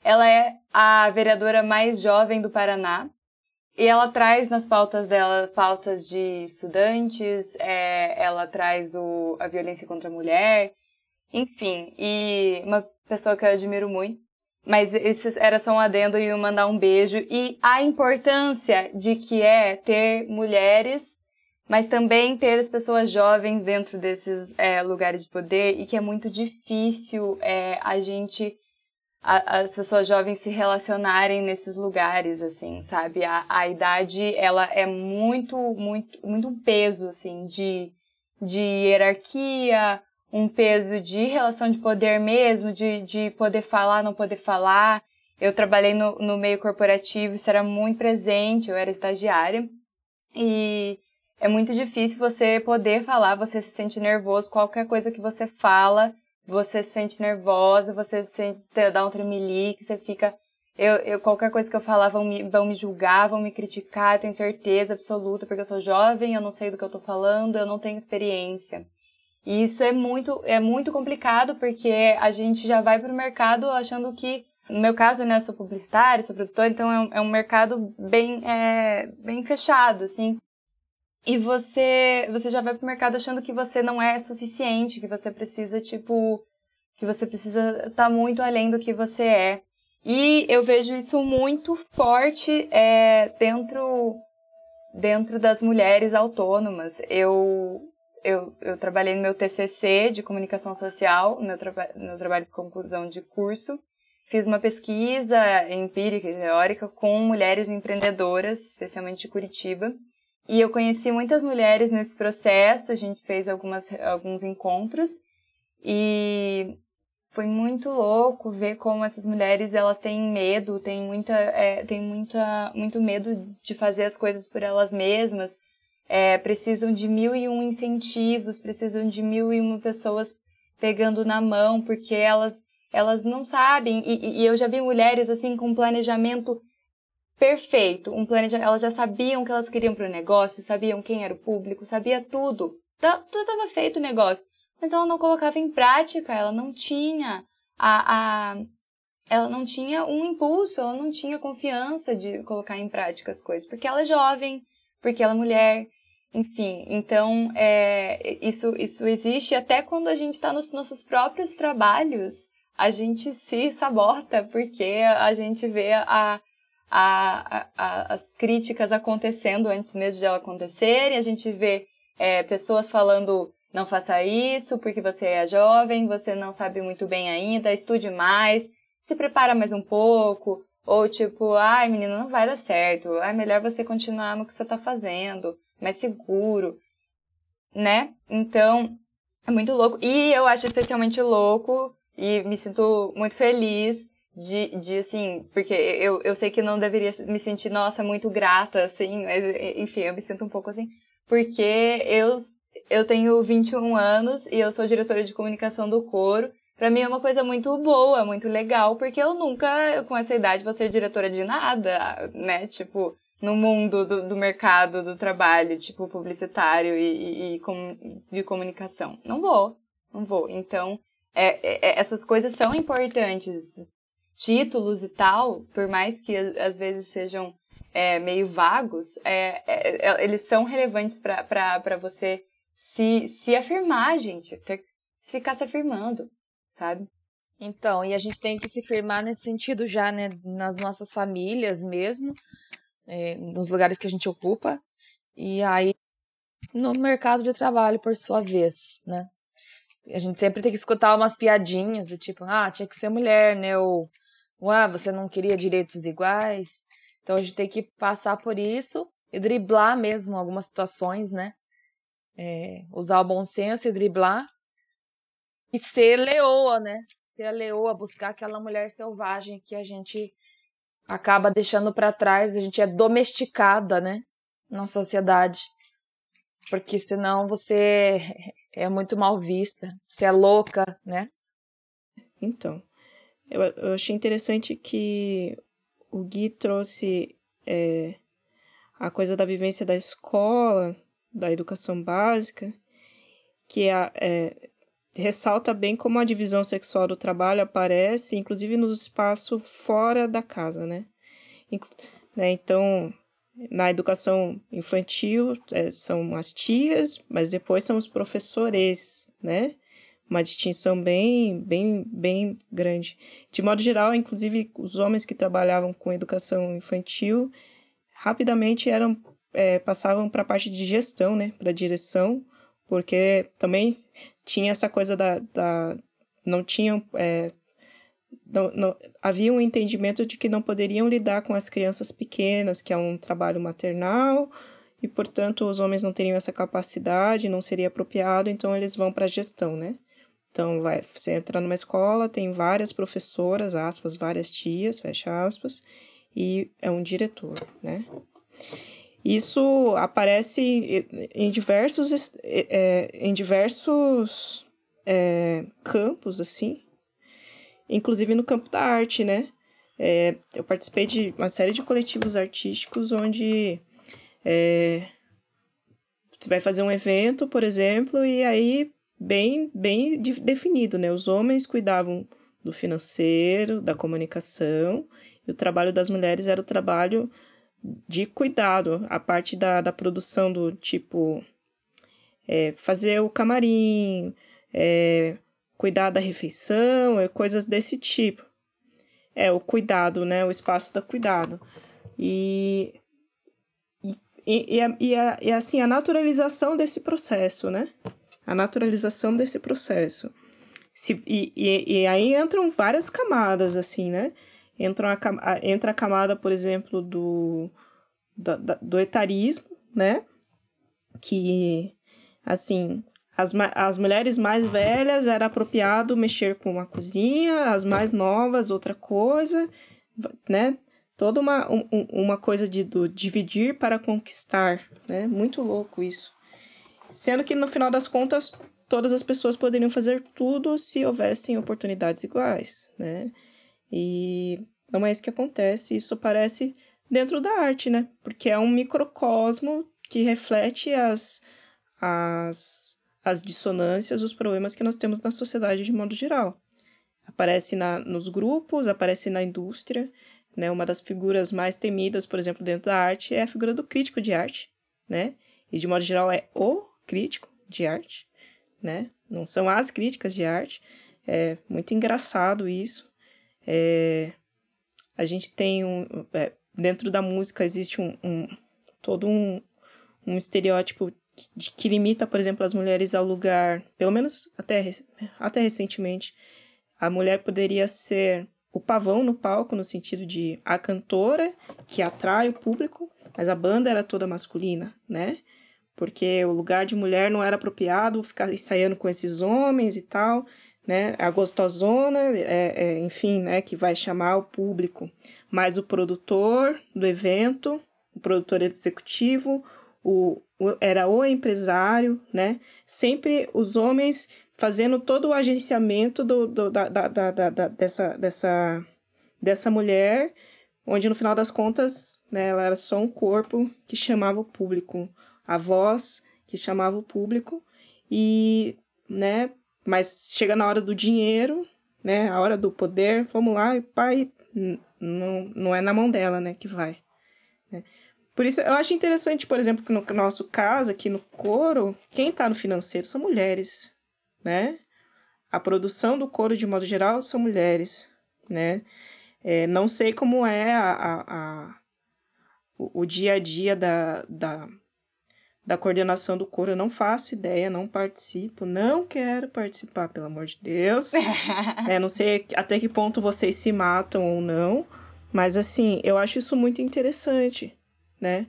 Ela é a vereadora mais jovem do Paraná, e ela traz nas pautas dela pautas de estudantes, é, ela traz o, a violência contra a mulher, enfim, e uma pessoa que eu admiro muito. Mas isso era só um adendo e mandar um beijo. E a importância de que é ter mulheres, mas também ter as pessoas jovens dentro desses é, lugares de poder e que é muito difícil é, a gente, a, as pessoas jovens se relacionarem nesses lugares, assim, sabe? A, a idade, ela é muito, muito, muito um peso, assim, de, de hierarquia, um peso de relação de poder mesmo, de, de poder falar, não poder falar. Eu trabalhei no, no meio corporativo, isso era muito presente, eu era estagiária. E é muito difícil você poder falar, você se sente nervoso, qualquer coisa que você fala, você se sente nervosa, você se sente, dá um tremelique, você fica... Eu, eu, qualquer coisa que eu falar vão me, vão me julgar, vão me criticar, tenho certeza absoluta, porque eu sou jovem, eu não sei do que eu tô falando, eu não tenho experiência. E isso é muito, é muito complicado porque a gente já vai para o mercado achando que, no meu caso, né, eu sou publicitária, sou produtora, então é um, é um mercado bem, é, bem fechado, assim. E você, você já vai para o mercado achando que você não é suficiente, que você precisa, tipo, que você precisa estar tá muito além do que você é. E eu vejo isso muito forte é, dentro, dentro das mulheres autônomas. Eu, eu, eu trabalhei no meu TCC de comunicação social, no meu, no trabalho de conclusão de curso. Fiz uma pesquisa empírica e teórica com mulheres empreendedoras, especialmente de Curitiba. E eu conheci muitas mulheres nesse processo, a gente fez algumas, alguns encontros. E foi muito louco ver como essas mulheres elas têm medo, têm muita, é, têm muita, muito medo de fazer as coisas por elas mesmas, é, precisam de mil e um incentivos, precisam de mil e uma pessoas pegando na mão, porque elas, elas não sabem. E, e eu já vi mulheres assim com um planejamento perfeito, um planejamento, elas já sabiam que elas queriam para o negócio, sabiam quem era o público, sabia tudo. Tá, tudo estava feito o negócio, mas ela não colocava em prática, ela não tinha a, a ela não tinha um impulso, ela não tinha confiança de colocar em prática as coisas, porque ela é jovem, porque ela é mulher, enfim, então é, isso, isso existe até quando a gente está nos nossos próprios trabalhos, a gente se sabota porque a gente vê a, a, a, as críticas acontecendo antes mesmo de elas acontecerem, a gente vê é, pessoas falando não faça isso porque você é jovem, você não sabe muito bem ainda, estude mais, se prepara mais um pouco, ou tipo, ai menina, não vai dar certo, é melhor você continuar no que você está fazendo mais seguro, né? Então, é muito louco. E eu acho especialmente louco e me sinto muito feliz de, de assim, porque eu, eu sei que não deveria me sentir, nossa, muito grata, assim, mas enfim, eu me sinto um pouco assim, porque eu, eu tenho 21 anos e eu sou diretora de comunicação do coro. Pra mim é uma coisa muito boa, muito legal, porque eu nunca, com essa idade, vou ser diretora de nada, né? Tipo, no mundo do, do, mercado do trabalho, tipo publicitário e, e, e com, de comunicação. Não vou, não vou. Então, é, é, essas coisas são importantes. Títulos e tal, por mais que às vezes sejam é, meio vagos, é, é, é, eles são relevantes para você se, se afirmar, gente. Ter, ficar se afirmando, sabe? Então, e a gente tem que se firmar nesse sentido já, né? Nas nossas famílias mesmo, é, nos lugares que a gente ocupa, e aí no mercado de trabalho, por sua vez, né? A gente sempre tem que escutar umas piadinhas do tipo, ah, tinha que ser mulher, né? Ou, ah, você não queria direitos iguais. Então a gente tem que passar por isso e driblar mesmo algumas situações, né? É, usar o bom senso e driblar. E ser leoa, né? Ser a leoa, buscar aquela mulher selvagem que a gente acaba deixando para trás, a gente é domesticada, né, na sociedade. Porque senão você é muito mal vista, você é louca, né? Então, eu, eu achei interessante que o Gui trouxe é, a coisa da vivência da escola, da educação básica, que é, é, ressalta bem como a divisão sexual do trabalho aparece, inclusive no espaço fora da casa, né? Inclu né? Então, na educação infantil é, são as tias, mas depois são os professores, né? Uma distinção bem, bem, bem grande. De modo geral, inclusive, os homens que trabalhavam com educação infantil rapidamente eram é, passavam para a parte de gestão, né? Para direção, porque também tinha essa coisa da, da não tinham é, não, não, havia um entendimento de que não poderiam lidar com as crianças pequenas, que é um trabalho maternal, e portanto os homens não teriam essa capacidade, não seria apropriado, então eles vão para a gestão, né? Então vai, você entra numa escola, tem várias professoras, aspas, várias tias, fecha aspas, e é um diretor, né? Isso aparece em diversos, é, em diversos é, campos, assim, inclusive no campo da arte, né? É, eu participei de uma série de coletivos artísticos onde é, você vai fazer um evento, por exemplo, e aí bem, bem definido, né? Os homens cuidavam do financeiro, da comunicação, e o trabalho das mulheres era o trabalho de cuidado, a parte da, da produção do tipo é, fazer o camarim, é, cuidar da refeição, é, coisas desse tipo. É, o cuidado, né? O espaço da cuidado. E, e, e, e, a, e assim, a naturalização desse processo, né? A naturalização desse processo. Se, e, e, e aí entram várias camadas, assim, né? Entra a, entra a camada, por exemplo, do, do, do etarismo, né? Que, assim, as, as mulheres mais velhas era apropriado mexer com a cozinha, as mais novas outra coisa, né? Toda uma, um, uma coisa de do dividir para conquistar, né? Muito louco isso. Sendo que no final das contas todas as pessoas poderiam fazer tudo se houvessem oportunidades iguais, né? E não é isso que acontece, isso aparece dentro da arte, né? Porque é um microcosmo que reflete as, as as dissonâncias, os problemas que nós temos na sociedade de modo geral. Aparece na, nos grupos, aparece na indústria, né? Uma das figuras mais temidas, por exemplo, dentro da arte é a figura do crítico de arte, né? E de modo geral é o crítico de arte, né? Não são as críticas de arte. É muito engraçado isso. É, a gente tem um é, dentro da música existe um, um todo um, um estereótipo que, que limita, por exemplo, as mulheres ao lugar, pelo menos até, até recentemente, a mulher poderia ser o pavão no palco, no sentido de a cantora que atrai o público, mas a banda era toda masculina, né? Porque o lugar de mulher não era apropriado ficar ensaiando com esses homens e tal, né? A gostosona, é, é, enfim, né? Que vai chamar o público. Mas o produtor do evento, o produtor executivo, o, o, era o empresário, né? Sempre os homens fazendo todo o agenciamento do, do da, da, da, da, dessa, dessa, dessa mulher, onde no final das contas né, ela era só um corpo que chamava o público, a voz que chamava o público, e, né, mas chega na hora do dinheiro, né, a hora do poder, vamos lá, e pai, não, não é na mão dela, né, que vai. Né? Por isso, eu acho interessante, por exemplo, que no nosso caso, aqui no coro, quem está no financeiro são mulheres, né? A produção do coro, de modo geral, são mulheres, né? É, não sei como é a, a, a o, o, dia a dia da, da, da coordenação do coro, eu não faço ideia, não participo, não quero participar, pelo amor de Deus. é, não sei até que ponto vocês se matam ou não, mas assim, eu acho isso muito interessante né?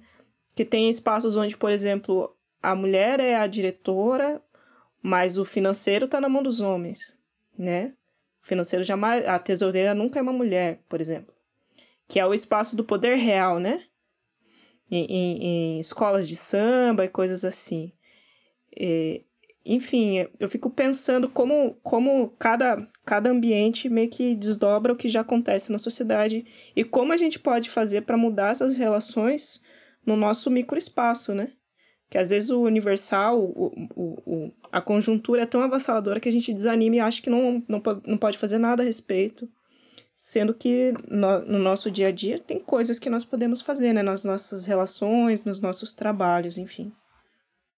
Que tem espaços onde, por exemplo, a mulher é a diretora, mas o financeiro está na mão dos homens, né? O financeiro jamais, a tesoureira nunca é uma mulher, por exemplo, que é o espaço do poder real, né? Em, em, em escolas de samba e coisas assim. Enfim, eu fico pensando como, como cada, cada ambiente meio que desdobra o que já acontece na sociedade e como a gente pode fazer para mudar essas relações no nosso microespaço, né? Que às vezes o universal, o, o, o, a conjuntura é tão avassaladora que a gente desanima e acha que não, não, não pode fazer nada a respeito. Sendo que no, no nosso dia a dia tem coisas que nós podemos fazer, né? Nas nossas relações, nos nossos trabalhos, enfim.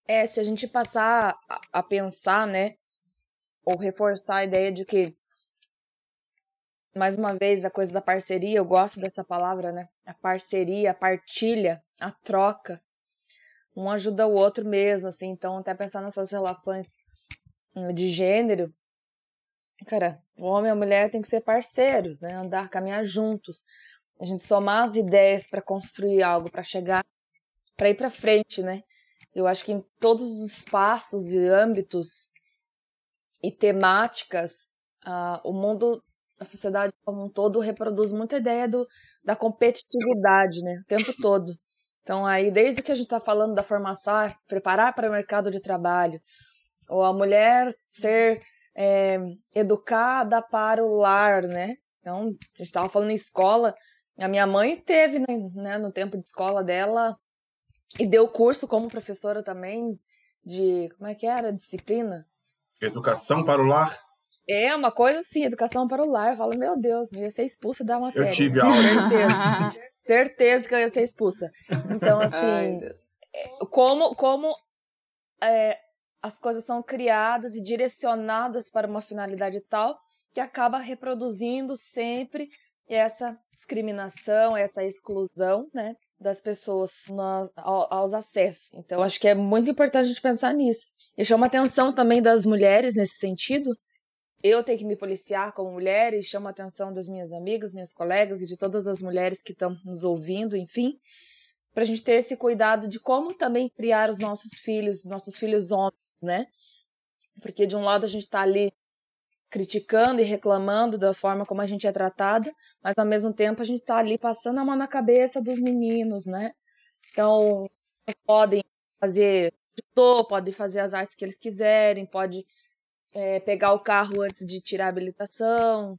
É, se a gente passar a, a pensar, né, ou reforçar a ideia de que, mais uma vez, a coisa da parceria, eu gosto dessa palavra, né? A parceria, a partilha, a troca. Um ajuda o outro mesmo, assim. Então, até pensar nessas relações hum, de gênero, cara, o homem e a mulher têm que ser parceiros, né? Andar, caminhar juntos. A gente somar as ideias para construir algo, para chegar, para ir para frente, né? Eu acho que em todos os espaços e âmbitos e temáticas, uh, o mundo, a sociedade como um todo reproduz muita ideia do, da competitividade, né? O tempo todo. Então, aí, desde que a gente está falando da formação, ah, preparar para o mercado de trabalho, ou a mulher ser é, educada para o lar, né? Então, a gente estava falando em escola, a minha mãe teve, né, né, no tempo de escola dela, e deu curso como professora também de. Como é que era? Disciplina? Educação para o lar. É, uma coisa assim, educação para o lar. Fala, meu Deus, eu ia ser expulsa da matéria. Eu tive aula. Certeza, certeza que eu ia ser expulsa. Então, assim, Ai, é, como, como é, as coisas são criadas e direcionadas para uma finalidade tal que acaba reproduzindo sempre essa discriminação, essa exclusão, né? das pessoas na, aos acessos. Então, acho que é muito importante a gente pensar nisso. E chama atenção também das mulheres nesse sentido. Eu tenho que me policiar como mulher e chama a atenção das minhas amigas, minhas colegas e de todas as mulheres que estão nos ouvindo, enfim, para a gente ter esse cuidado de como também criar os nossos filhos, nossos filhos homens, né? Porque de um lado a gente está ali criticando e reclamando da forma como a gente é tratada, mas ao mesmo tempo a gente está ali passando a mão na cabeça dos meninos, né? Então, podem fazer judô, podem fazer as artes que eles quiserem, pode é, pegar o carro antes de tirar a habilitação,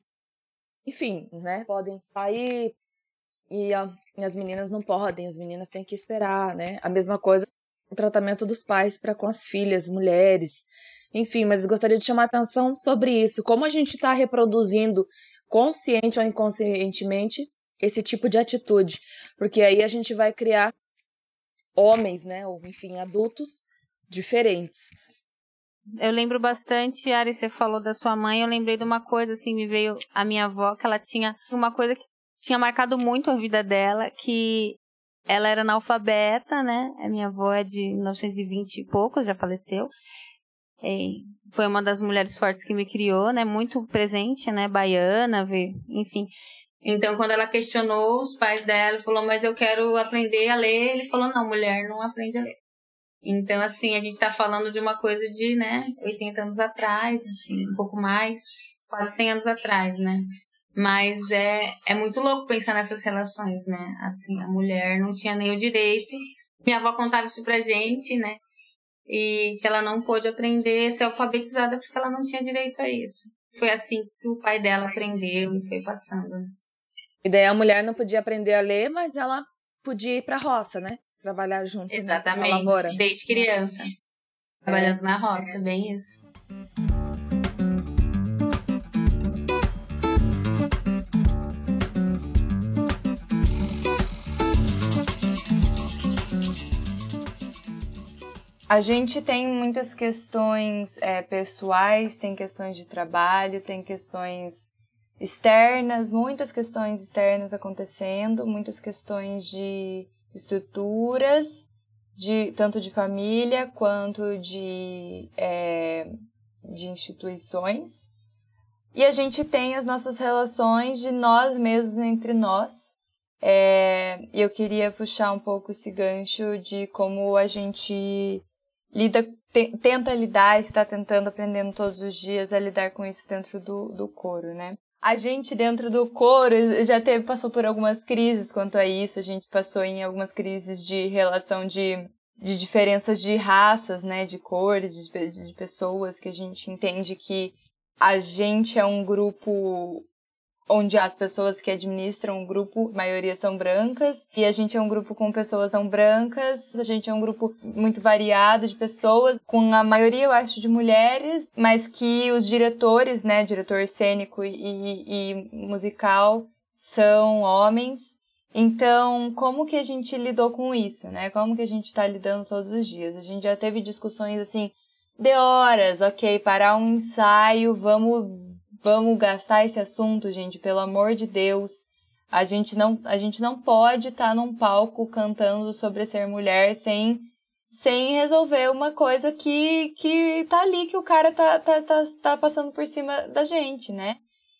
enfim, né? Podem sair e, a, e as meninas não podem, as meninas têm que esperar, né? A mesma coisa tratamento dos pais para com as filhas, mulheres. Enfim, mas gostaria de chamar atenção sobre isso. Como a gente está reproduzindo, consciente ou inconscientemente, esse tipo de atitude. Porque aí a gente vai criar homens, né? Ou, enfim, adultos diferentes. Eu lembro bastante, Ari, você falou da sua mãe, eu lembrei de uma coisa, assim, me veio a minha avó, que ela tinha uma coisa que tinha marcado muito a vida dela, que ela era analfabeta, né? A minha avó é de 1920 e poucos, já faleceu. É, foi uma das mulheres fortes que me criou, né? Muito presente, né? Baiana, enfim. Então, quando ela questionou os pais dela, falou, mas eu quero aprender a ler. Ele falou, não, mulher, não aprende a ler. Então, assim, a gente está falando de uma coisa de, né, 80 anos atrás, enfim, um pouco mais, quase 100 anos atrás, né? Mas é, é muito louco pensar nessas relações, né? Assim, a mulher não tinha nem o direito. Minha avó contava isso pra gente, né? e que ela não pôde aprender a ser alfabetizada porque ela não tinha direito a isso. Foi assim que o pai dela aprendeu e foi passando. E daí a mulher não podia aprender a ler, mas ela podia ir para a roça, né? Trabalhar junto. Né? Exatamente, desde criança. Trabalhando é. na roça, bem isso. A gente tem muitas questões é, pessoais, tem questões de trabalho, tem questões externas, muitas questões externas acontecendo, muitas questões de estruturas, de tanto de família quanto de, é, de instituições. E a gente tem as nossas relações de nós mesmos entre nós. É, eu queria puxar um pouco esse gancho de como a gente lida, te, tenta lidar, está tentando, aprendendo todos os dias a lidar com isso dentro do, do coro, né? A gente dentro do coro já teve, passou por algumas crises quanto a isso, a gente passou em algumas crises de relação de de diferenças de raças, né, de cores, de, de pessoas, que a gente entende que a gente é um grupo onde as pessoas que administram o grupo, a maioria são brancas, e a gente é um grupo com pessoas não brancas, a gente é um grupo muito variado de pessoas, com a maioria, eu acho, de mulheres, mas que os diretores, né, diretor cênico e, e musical, são homens. Então, como que a gente lidou com isso, né? Como que a gente está lidando todos os dias? A gente já teve discussões assim, de horas, ok, parar um ensaio, vamos Vamos gastar esse assunto, gente, pelo amor de Deus. A gente não, a gente não pode estar tá num palco cantando sobre ser mulher sem sem resolver uma coisa que, que tá ali, que o cara tá, tá, tá, tá passando por cima da gente, né?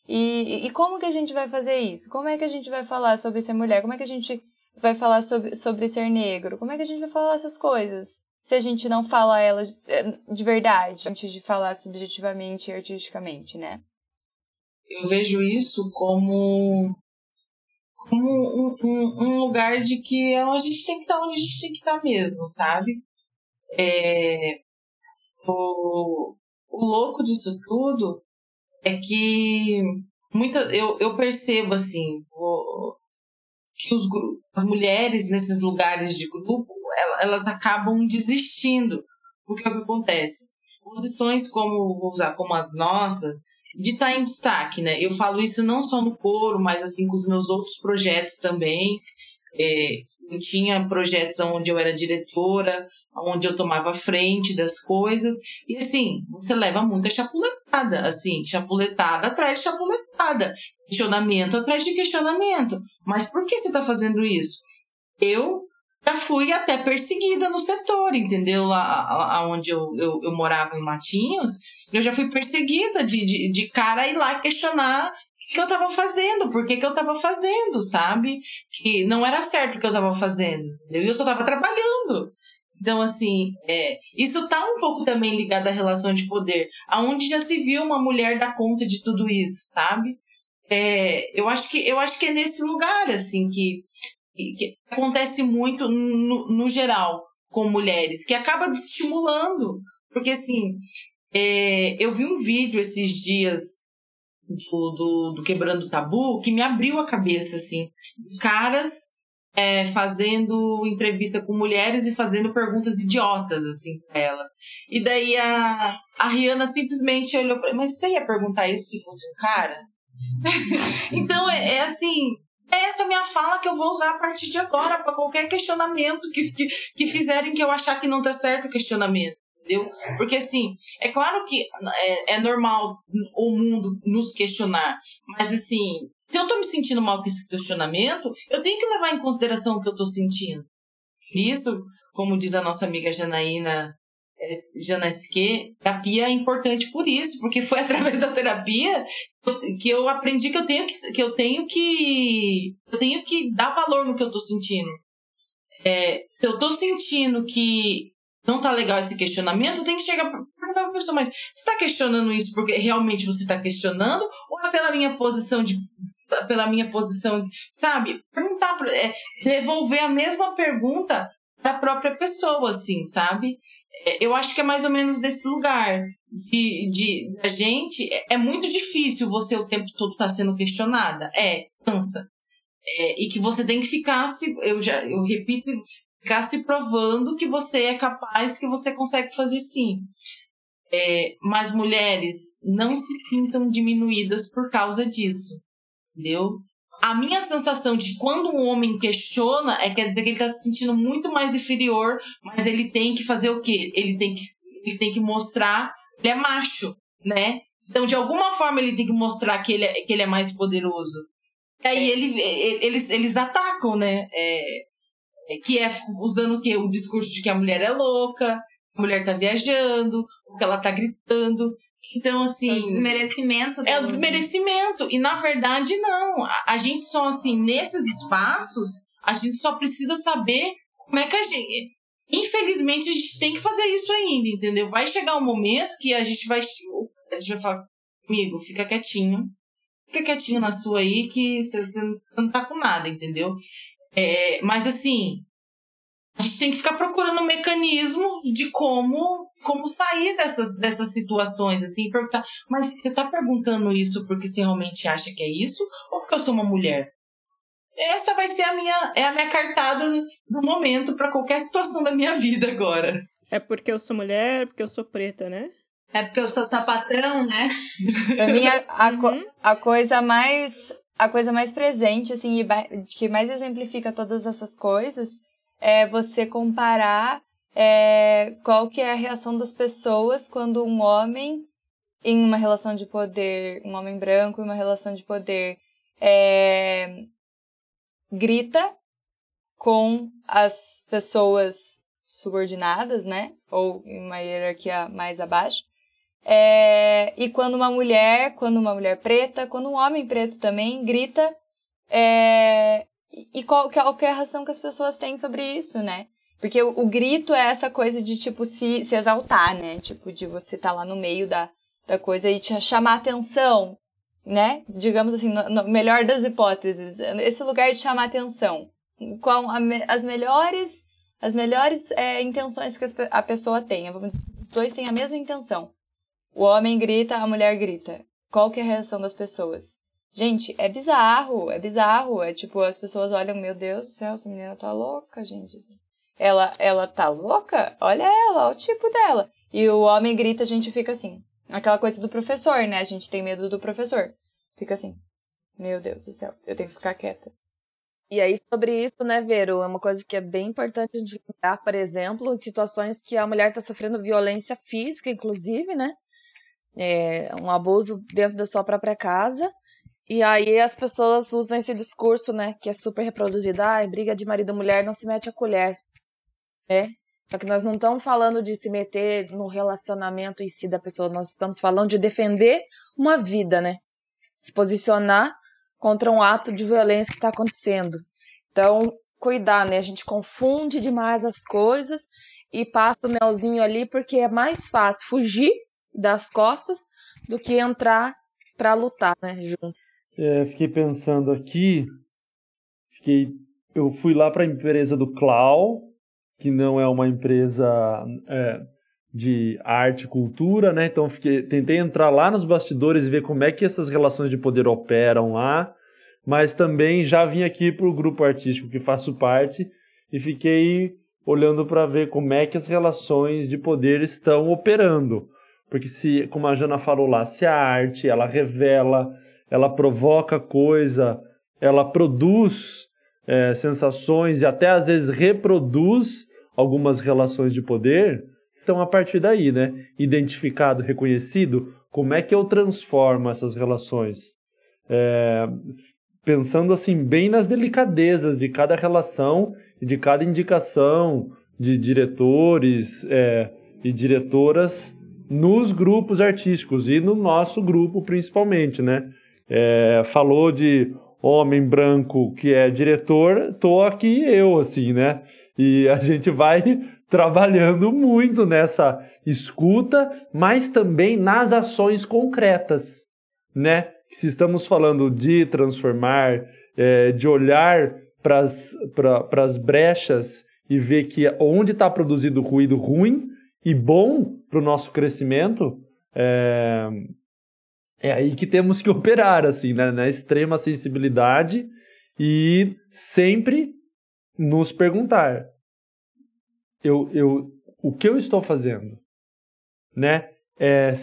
E, e como que a gente vai fazer isso? Como é que a gente vai falar sobre ser mulher? Como é que a gente vai falar sobre, sobre ser negro? Como é que a gente vai falar essas coisas? Se a gente não fala elas eh, de verdade, antes de falar subjetivamente e artisticamente, né? Eu vejo isso como, como um, um, um, lugar de que a gente tem que estar onde a gente tem que estar mesmo, sabe? É, o, o louco disso tudo é que muita, eu, eu percebo assim o, que os, as mulheres nesses lugares de grupo elas acabam desistindo porque o que acontece posições como vou usar como as nossas de estar tá em destaque, né? Eu falo isso não só no coro, mas assim com os meus outros projetos também. É, eu tinha projetos onde eu era diretora, onde eu tomava frente das coisas, e assim, você leva muita chapuletada, assim, chapuletada atrás de chapuletada, questionamento atrás de questionamento. Mas por que você está fazendo isso? Eu já fui até perseguida no setor, entendeu? Lá, lá onde eu, eu, eu morava em Matinhos, eu já fui perseguida de, de, de cara ir lá questionar o que eu estava fazendo, por que, que eu estava fazendo, sabe? Que não era certo o que eu estava fazendo, eu só estava trabalhando. Então, assim, é, isso tá um pouco também ligado à relação de poder, aonde já se viu uma mulher dar conta de tudo isso, sabe? É, eu acho que eu acho que é nesse lugar assim que, que acontece muito no, no geral com mulheres, que acaba estimulando, porque assim é, eu vi um vídeo esses dias do, do, do, Quebrando Tabu que me abriu a cabeça, assim. Caras é, fazendo entrevista com mulheres e fazendo perguntas idiotas, assim, pra elas. E daí a, a Rihanna simplesmente olhou pra mas você ia perguntar isso se fosse um cara? então, é, é, assim, é essa minha fala que eu vou usar a partir de agora para qualquer questionamento que, que, que fizerem que eu achar que não tá certo o questionamento entendeu? Porque assim, é claro que é, é, normal o mundo nos questionar, mas assim, se eu tô me sentindo mal com esse questionamento, eu tenho que levar em consideração o que eu tô sentindo. Isso, como diz a nossa amiga Janaína Janesque, terapia é importante por isso, porque foi através da terapia que eu aprendi que eu tenho que, que eu tenho que eu tenho que dar valor no que eu tô sentindo. É, eu tô sentindo que não tá legal esse questionamento, tem que chegar para pra pessoa, mas você está questionando isso porque realmente você está questionando ou é pela minha posição de pela minha posição, sabe? Perguntar, é, devolver a mesma pergunta para a própria pessoa, assim, sabe? É, eu acho que é mais ou menos desse lugar de, de a gente. É, é muito difícil você o tempo todo estar tá sendo questionada. É, cansa. É, e que você tem que ficar se eu já eu repito ficar se provando que você é capaz, que você consegue fazer sim. É, mas mulheres não se sintam diminuídas por causa disso, entendeu? A minha sensação de quando um homem questiona é quer dizer que ele está se sentindo muito mais inferior, mas ele tem que fazer o quê? Ele tem que, ele tem que mostrar que ele é macho, né? Então, de alguma forma, ele tem que mostrar que ele é, que ele é mais poderoso. E aí ele, eles, eles atacam, né? É, que é usando o quê? O discurso de que a mulher é louca, a mulher tá viajando, que ela tá gritando. Então, assim. É o desmerecimento. É o desmerecimento. E, na verdade, não. A, a, gente só, assim, nesses espaços, a gente só precisa saber como é que a gente. Infelizmente, a gente tem que fazer isso ainda, entendeu? Vai chegar um momento que a gente vai. A gente vai falar, amigo, fica quietinho. Fica quietinho na sua aí, que você não tá com nada, entendeu? É, mas assim, a gente tem que ficar procurando um mecanismo de como como sair dessas, dessas situações, assim, perguntar, mas você está perguntando isso porque você realmente acha que é isso? Ou porque eu sou uma mulher? Essa vai ser a minha, é a minha cartada do momento para qualquer situação da minha vida agora. É porque eu sou mulher, porque eu sou preta, né? É porque eu sou sapatão, né? Pra mim, a, a, co a coisa mais a coisa mais presente, assim, e que mais exemplifica todas essas coisas é você comparar é, qual que é a reação das pessoas quando um homem em uma relação de poder, um homem branco em uma relação de poder, é, grita com as pessoas subordinadas, né? Ou em uma hierarquia mais abaixo. É, e quando uma mulher, quando uma mulher preta, quando um homem preto também grita, é, e qual, qual é a reação que as pessoas têm sobre isso, né? Porque o, o, grito é essa coisa de, tipo, se, se exaltar, né? Tipo, de você estar tá lá no meio da, da coisa e te chamar atenção, né? Digamos assim, no, no melhor das hipóteses, esse lugar de chamar atenção. Com a, as melhores, as melhores é, intenções que a pessoa tenha. Os dois têm a mesma intenção. O homem grita, a mulher grita. Qual que é a reação das pessoas? Gente, é bizarro, é bizarro. É tipo, as pessoas olham, meu Deus do céu, essa menina tá louca, gente. Ela, ela tá louca? Olha ela, olha o tipo dela. E o homem grita, a gente fica assim. Aquela coisa do professor, né? A gente tem medo do professor. Fica assim. Meu Deus do céu, eu tenho que ficar quieta. E aí, sobre isso, né, Vero, é uma coisa que é bem importante de lembrar, por exemplo, em situações que a mulher está sofrendo violência física, inclusive, né? É, um abuso dentro da sua própria casa. E aí as pessoas usam esse discurso, né, que é super reproduzido, ah, briga de marido e mulher não se mete a colher, né? Só que nós não estamos falando de se meter no relacionamento em si da pessoa, nós estamos falando de defender uma vida, né? Se posicionar contra um ato de violência que está acontecendo. Então, cuidar, né? A gente confunde demais as coisas e passa o melzinho ali porque é mais fácil fugir das costas do que entrar para lutar, né, junto. É, fiquei pensando aqui, fiquei, eu fui lá para a empresa do Clau, que não é uma empresa é, de arte e cultura, né? Então fiquei, tentei entrar lá nos bastidores e ver como é que essas relações de poder operam lá, mas também já vim aqui para o grupo artístico que faço parte e fiquei olhando para ver como é que as relações de poder estão operando. Porque se, como a Jana falou lá, se a arte ela revela ela provoca coisa, ela produz é, sensações e até às vezes reproduz algumas relações de poder. Então, a partir daí, né, identificado, reconhecido, como é que eu transformo essas relações? É, pensando assim bem nas delicadezas de cada relação e de cada indicação de diretores é, e diretoras nos grupos artísticos e no nosso grupo principalmente, né? é, falou de homem branco que é diretor, tô aqui eu, assim, né? E a gente vai trabalhando muito nessa escuta, mas também nas ações concretas, né? Se estamos falando de transformar, é, de olhar para as brechas e ver que onde está produzido ruído ruim e bom para o nosso crescimento, é, é aí que temos que operar, assim, né? na extrema sensibilidade e sempre nos perguntar: eu, eu, o que eu estou fazendo? Né? É,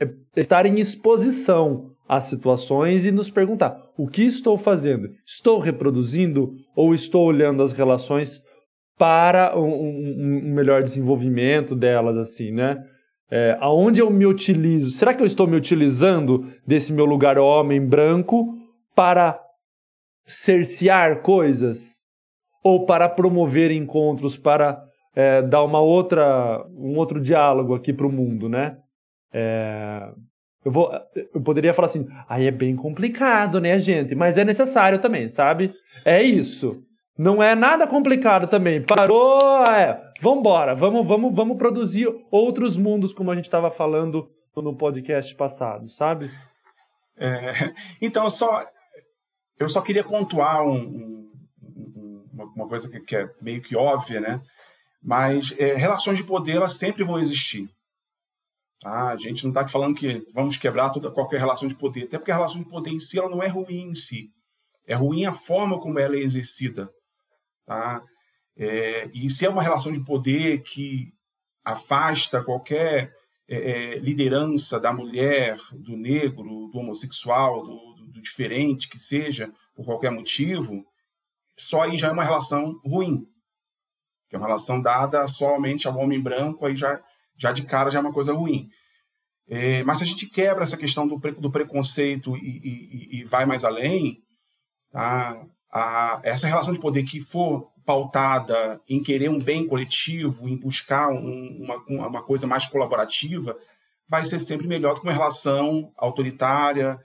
é estar em exposição às situações e nos perguntar: o que estou fazendo? Estou reproduzindo ou estou olhando as relações para um, um, um melhor desenvolvimento delas, assim, né? É, aonde eu me utilizo? Será que eu estou me utilizando desse meu lugar homem branco para cercear coisas? Ou para promover encontros, para é, dar uma outra, um outro diálogo aqui para o mundo, né? É, eu, vou, eu poderia falar assim, aí é bem complicado, né, gente? Mas é necessário também, sabe? É isso. Não é nada complicado também. Parou, é. Vambora, vamos, vamos, vamos produzir outros mundos, como a gente estava falando no podcast passado, sabe? É, então, só, eu só queria pontuar um, um, uma coisa que, é meio que óbvia, né? Mas é, relações de poder elas sempre vão existir. Tá? A gente não está falando que vamos quebrar toda qualquer relação de poder, até porque a relação de poder em si ela não é ruim em si. É ruim a forma como ela é exercida. Tá? É, e se é uma relação de poder que afasta qualquer é, é, liderança da mulher, do negro, do homossexual, do, do, do, diferente que seja, por qualquer motivo, só aí já é uma relação ruim. Que é uma relação dada somente ao homem branco, aí já, já de cara já é uma coisa ruim. É, mas se a gente quebra essa questão do, pre, do preconceito e, e, e, vai mais além, tá? A, essa relação de poder que for pautada em querer um bem coletivo, em buscar um, uma, uma coisa mais colaborativa, vai ser sempre melhor do que uma relação autoritária,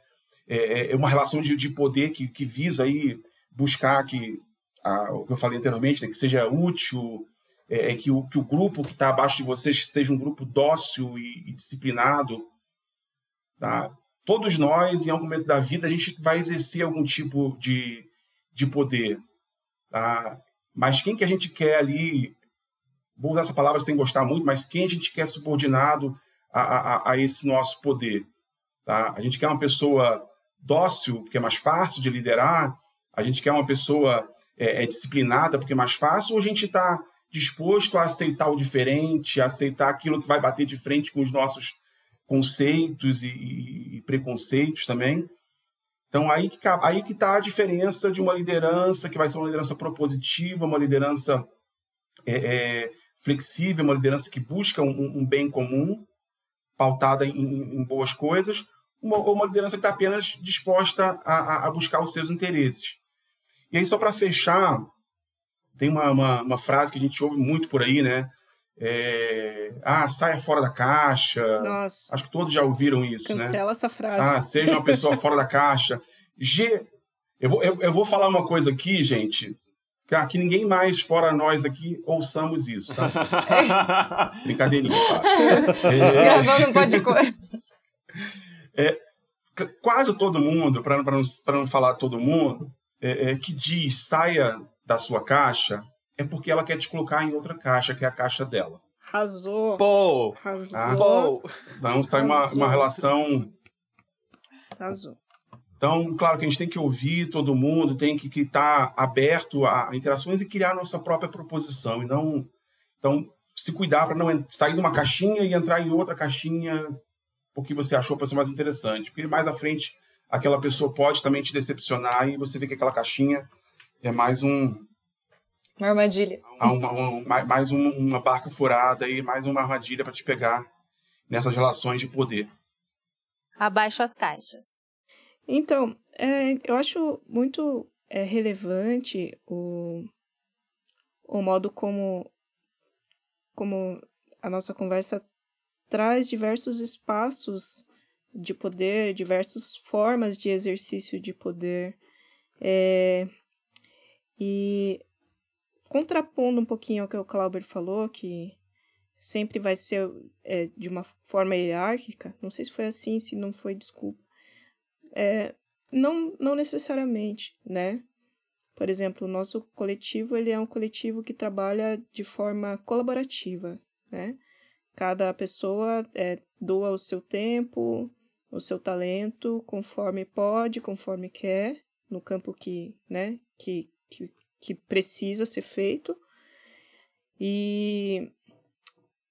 é, é, é uma relação de, de poder que, que visa aí buscar que a, o que eu falei anteriormente, né, que seja útil, é, é, que, o, que o grupo que está abaixo de vocês seja um grupo dócil e, e disciplinado. Tá? Todos nós, em algum momento da vida, a gente vai exercer algum tipo de, de poder. Tá? Mas quem que a gente quer ali, vou usar essa palavra sem gostar muito, mas quem a gente quer subordinado a, a, a esse nosso poder? Tá? A gente quer uma pessoa dócil, porque é mais fácil de liderar, a gente quer uma pessoa é, é disciplinada, porque é mais fácil, ou a gente está disposto a aceitar o diferente, a aceitar aquilo que vai bater de frente com os nossos conceitos e, e, e preconceitos também. Então, aí que aí que está a diferença de uma liderança que vai ser uma liderança propositiva, uma liderança é, é, flexível, uma liderança que busca um, um bem comum, pautada em, em, boas coisas, uma, ou uma liderança que está apenas disposta a, a, buscar os seus interesses. E aí, só para fechar, tem uma, uma, uma, frase que a gente ouve muito por aí, né? É, ah, saia fora da caixa. Nossa. Acho que todos já ouviram isso, Cancela né? Cancela essa frase. Ah, seja uma pessoa fora da caixa. G. Eu vou, eu, eu vou falar uma coisa aqui, gente, que, que ninguém mais, fora nós aqui, ouçamos isso, tá? Brincadeirinha, claro. É, Gravando um pode cor. É, quase todo mundo, para não, não falar todo mundo, é, é, que diz saia da sua caixa, é porque ela quer te colocar em outra caixa, que é a caixa dela. Arrasou. Pô! Arrasou. Pô! Então sai uma, uma relação. Arrasou. Então, claro que a gente tem que ouvir todo mundo, tem que estar tá aberto a interações e criar nossa própria proposição. E não. Então, se cuidar para não sair de uma caixinha e entrar em outra caixinha porque você achou para ser mais interessante. Porque mais à frente aquela pessoa pode também te decepcionar e você vê que aquela caixinha é mais um uma armadilha. Uma, uma, mais uma barca furada e mais uma armadilha para te pegar nessas relações de poder. Abaixo as caixas. Então, é, eu acho muito é, relevante o, o modo como, como a nossa conversa traz diversos espaços de poder, diversas formas de exercício de poder. É, e contrapondo um pouquinho ao que o Clauber falou, que sempre vai ser é, de uma forma hierárquica, não sei se foi assim, se não foi, desculpa. É, não, não necessariamente, né? Por exemplo, o nosso coletivo ele é um coletivo que trabalha de forma colaborativa, né? Cada pessoa é, doa o seu tempo, o seu talento, conforme pode, conforme quer, no campo que, né, que, que, que precisa ser feito. E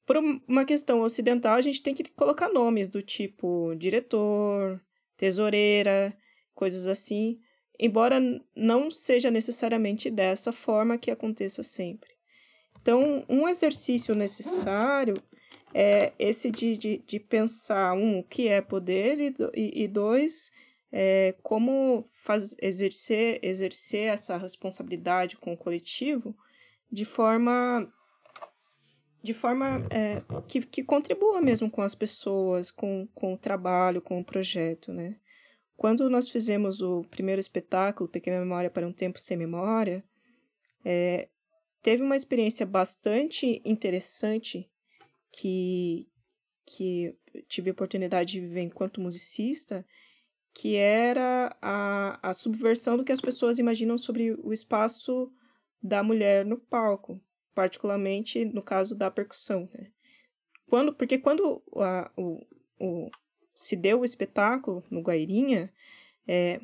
por uma questão ocidental, a gente tem que colocar nomes do tipo diretor, tesoureira, coisas assim, embora não seja necessariamente dessa forma que aconteça sempre. Então, um exercício necessário é esse de, de, de pensar, um, o que é poder, e, e, e dois, é, como faz, exercer, exercer essa responsabilidade com o coletivo de forma de forma é, que, que contribua mesmo com as pessoas, com, com o trabalho, com o projeto, né? Quando nós fizemos o primeiro espetáculo, Pequena Memória para um Tempo Sem Memória, é, teve uma experiência bastante interessante que, que tive a oportunidade de viver enquanto musicista, que era a, a subversão do que as pessoas imaginam sobre o espaço da mulher no palco, particularmente no caso da percussão. Né? Quando, porque quando a, o, o, se deu o espetáculo no Guairinha, é,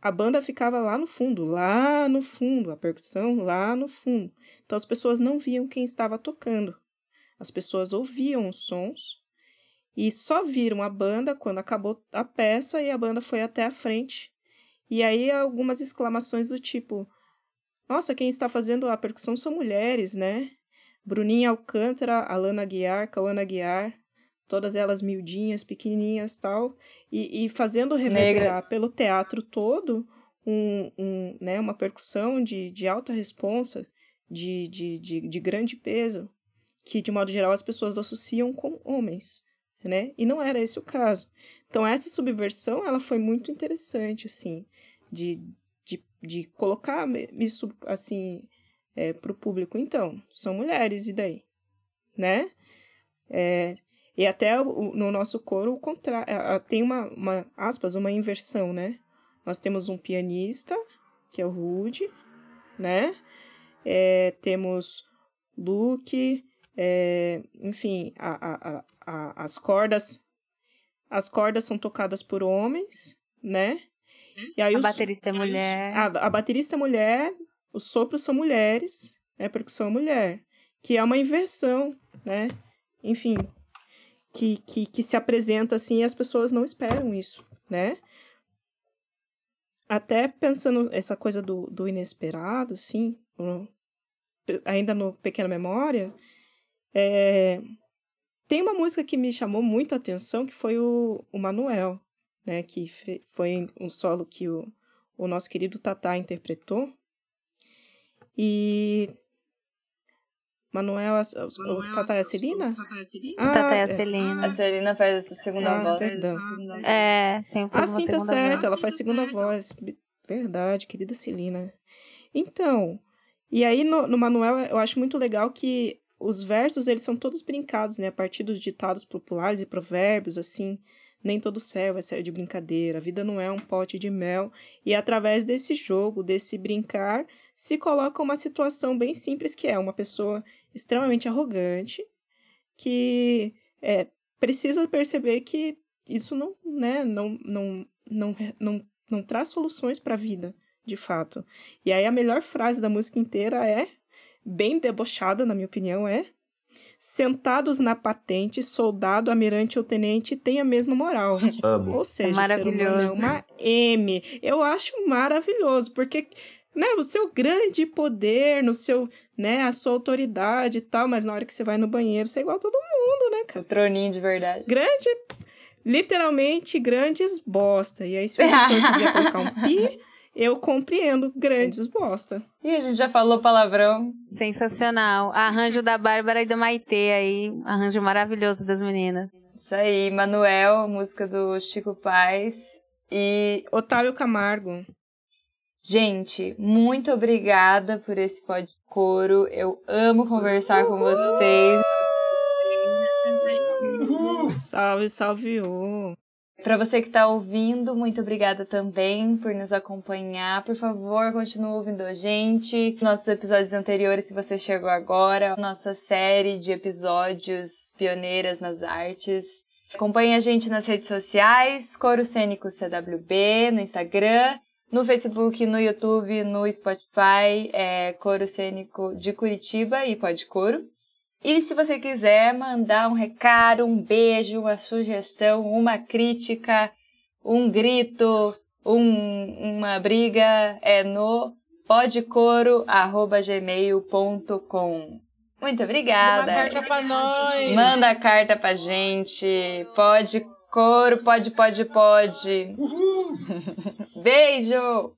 a banda ficava lá no fundo, lá no fundo, a percussão lá no fundo. Então as pessoas não viam quem estava tocando. As pessoas ouviam os sons e só viram a banda quando acabou a peça e a banda foi até a frente. E aí algumas exclamações do tipo: Nossa, quem está fazendo a percussão são mulheres, né? Bruninha Alcântara, Alana Guiar, Cauana Guiar, todas elas miudinhas, pequenininhas tal, e, e fazendo reverberar Negras. pelo teatro todo um, um, né, uma percussão de, de alta responsa, de, de, de, de grande peso, que de modo geral as pessoas associam com homens, né? E não era esse o caso. Então essa subversão ela foi muito interessante, assim, de, de, de colocar isso assim é, para o público. Então são mulheres e daí, né? É, e até o, no nosso coro, o contrário, tem uma, uma, aspas, uma inversão, né? Nós temos um pianista, que é o Rude, né? É, temos Luke, é, enfim, a, a, a, as cordas as cordas são tocadas por homens, né? E aí a os, baterista é mulher. A, a baterista é mulher, os sopros são mulheres, né? Percussão é mulher. Que é uma inversão, né? Enfim, que, que, que se apresenta assim e as pessoas não esperam isso, né? Até pensando essa coisa do, do inesperado, assim, ainda no Pequena Memória, é, tem uma música que me chamou muita atenção, que foi o, o Manuel, né? Que foi um solo que o, o nosso querido Tatá interpretou. E Manuel, o Tata é a Celina? Ah, Tata é a Celina. A Celina faz essa segunda ah, voz. Perdão. É, tem Ah, sim, tá certo. Voz. Ela faz segunda voz. Verdade, querida Celina. Então, e aí no, no Manuel eu acho muito legal que os versos eles são todos brincados, né? A partir dos ditados populares e provérbios, assim. Nem todo céu é céu de brincadeira, a vida não é um pote de mel. E através desse jogo, desse brincar, se coloca uma situação bem simples que é uma pessoa extremamente arrogante que é, precisa perceber que isso não, né, não, não, não, não, não traz soluções para a vida, de fato. E aí a melhor frase da música inteira é, bem debochada, na minha opinião, é sentados na patente, soldado, almirante ou tenente têm a mesma moral. Amo. Ou seja, maravilhoso. ser humano é uma M. Eu acho maravilhoso, porque né, o seu grande poder, no seu, né, a sua autoridade e tal, mas na hora que você vai no banheiro, você é igual a todo mundo, né, cara? O troninho de verdade. Grande, literalmente grandes bosta. E aí, se o editor quiser colocar um pi, eu compreendo grandes bosta. E a gente já falou palavrão. Sensacional. Arranjo da Bárbara e do Maitê aí, arranjo maravilhoso das meninas. Isso aí, Manuel, música do Chico Paz e Otávio Camargo. Gente, muito obrigada por esse pod coro. Eu amo conversar com vocês. Salve, salve! Para você que está ouvindo, muito obrigada também por nos acompanhar. Por favor, continue ouvindo a gente. Nossos episódios anteriores, se você chegou agora, nossa série de episódios pioneiras nas artes. Acompanhe a gente nas redes sociais, Coro Cênico CWB, no Instagram no Facebook, no YouTube, no Spotify, é Coro Cênico de Curitiba e Pode Coro. E se você quiser mandar um recado, um beijo, uma sugestão, uma crítica, um grito, um, uma briga, é no podecoro.gmail.com. Muito obrigada. Manda carta pra nós. Manda carta pra gente. Pode coro, pode, pode, pode. Beijo!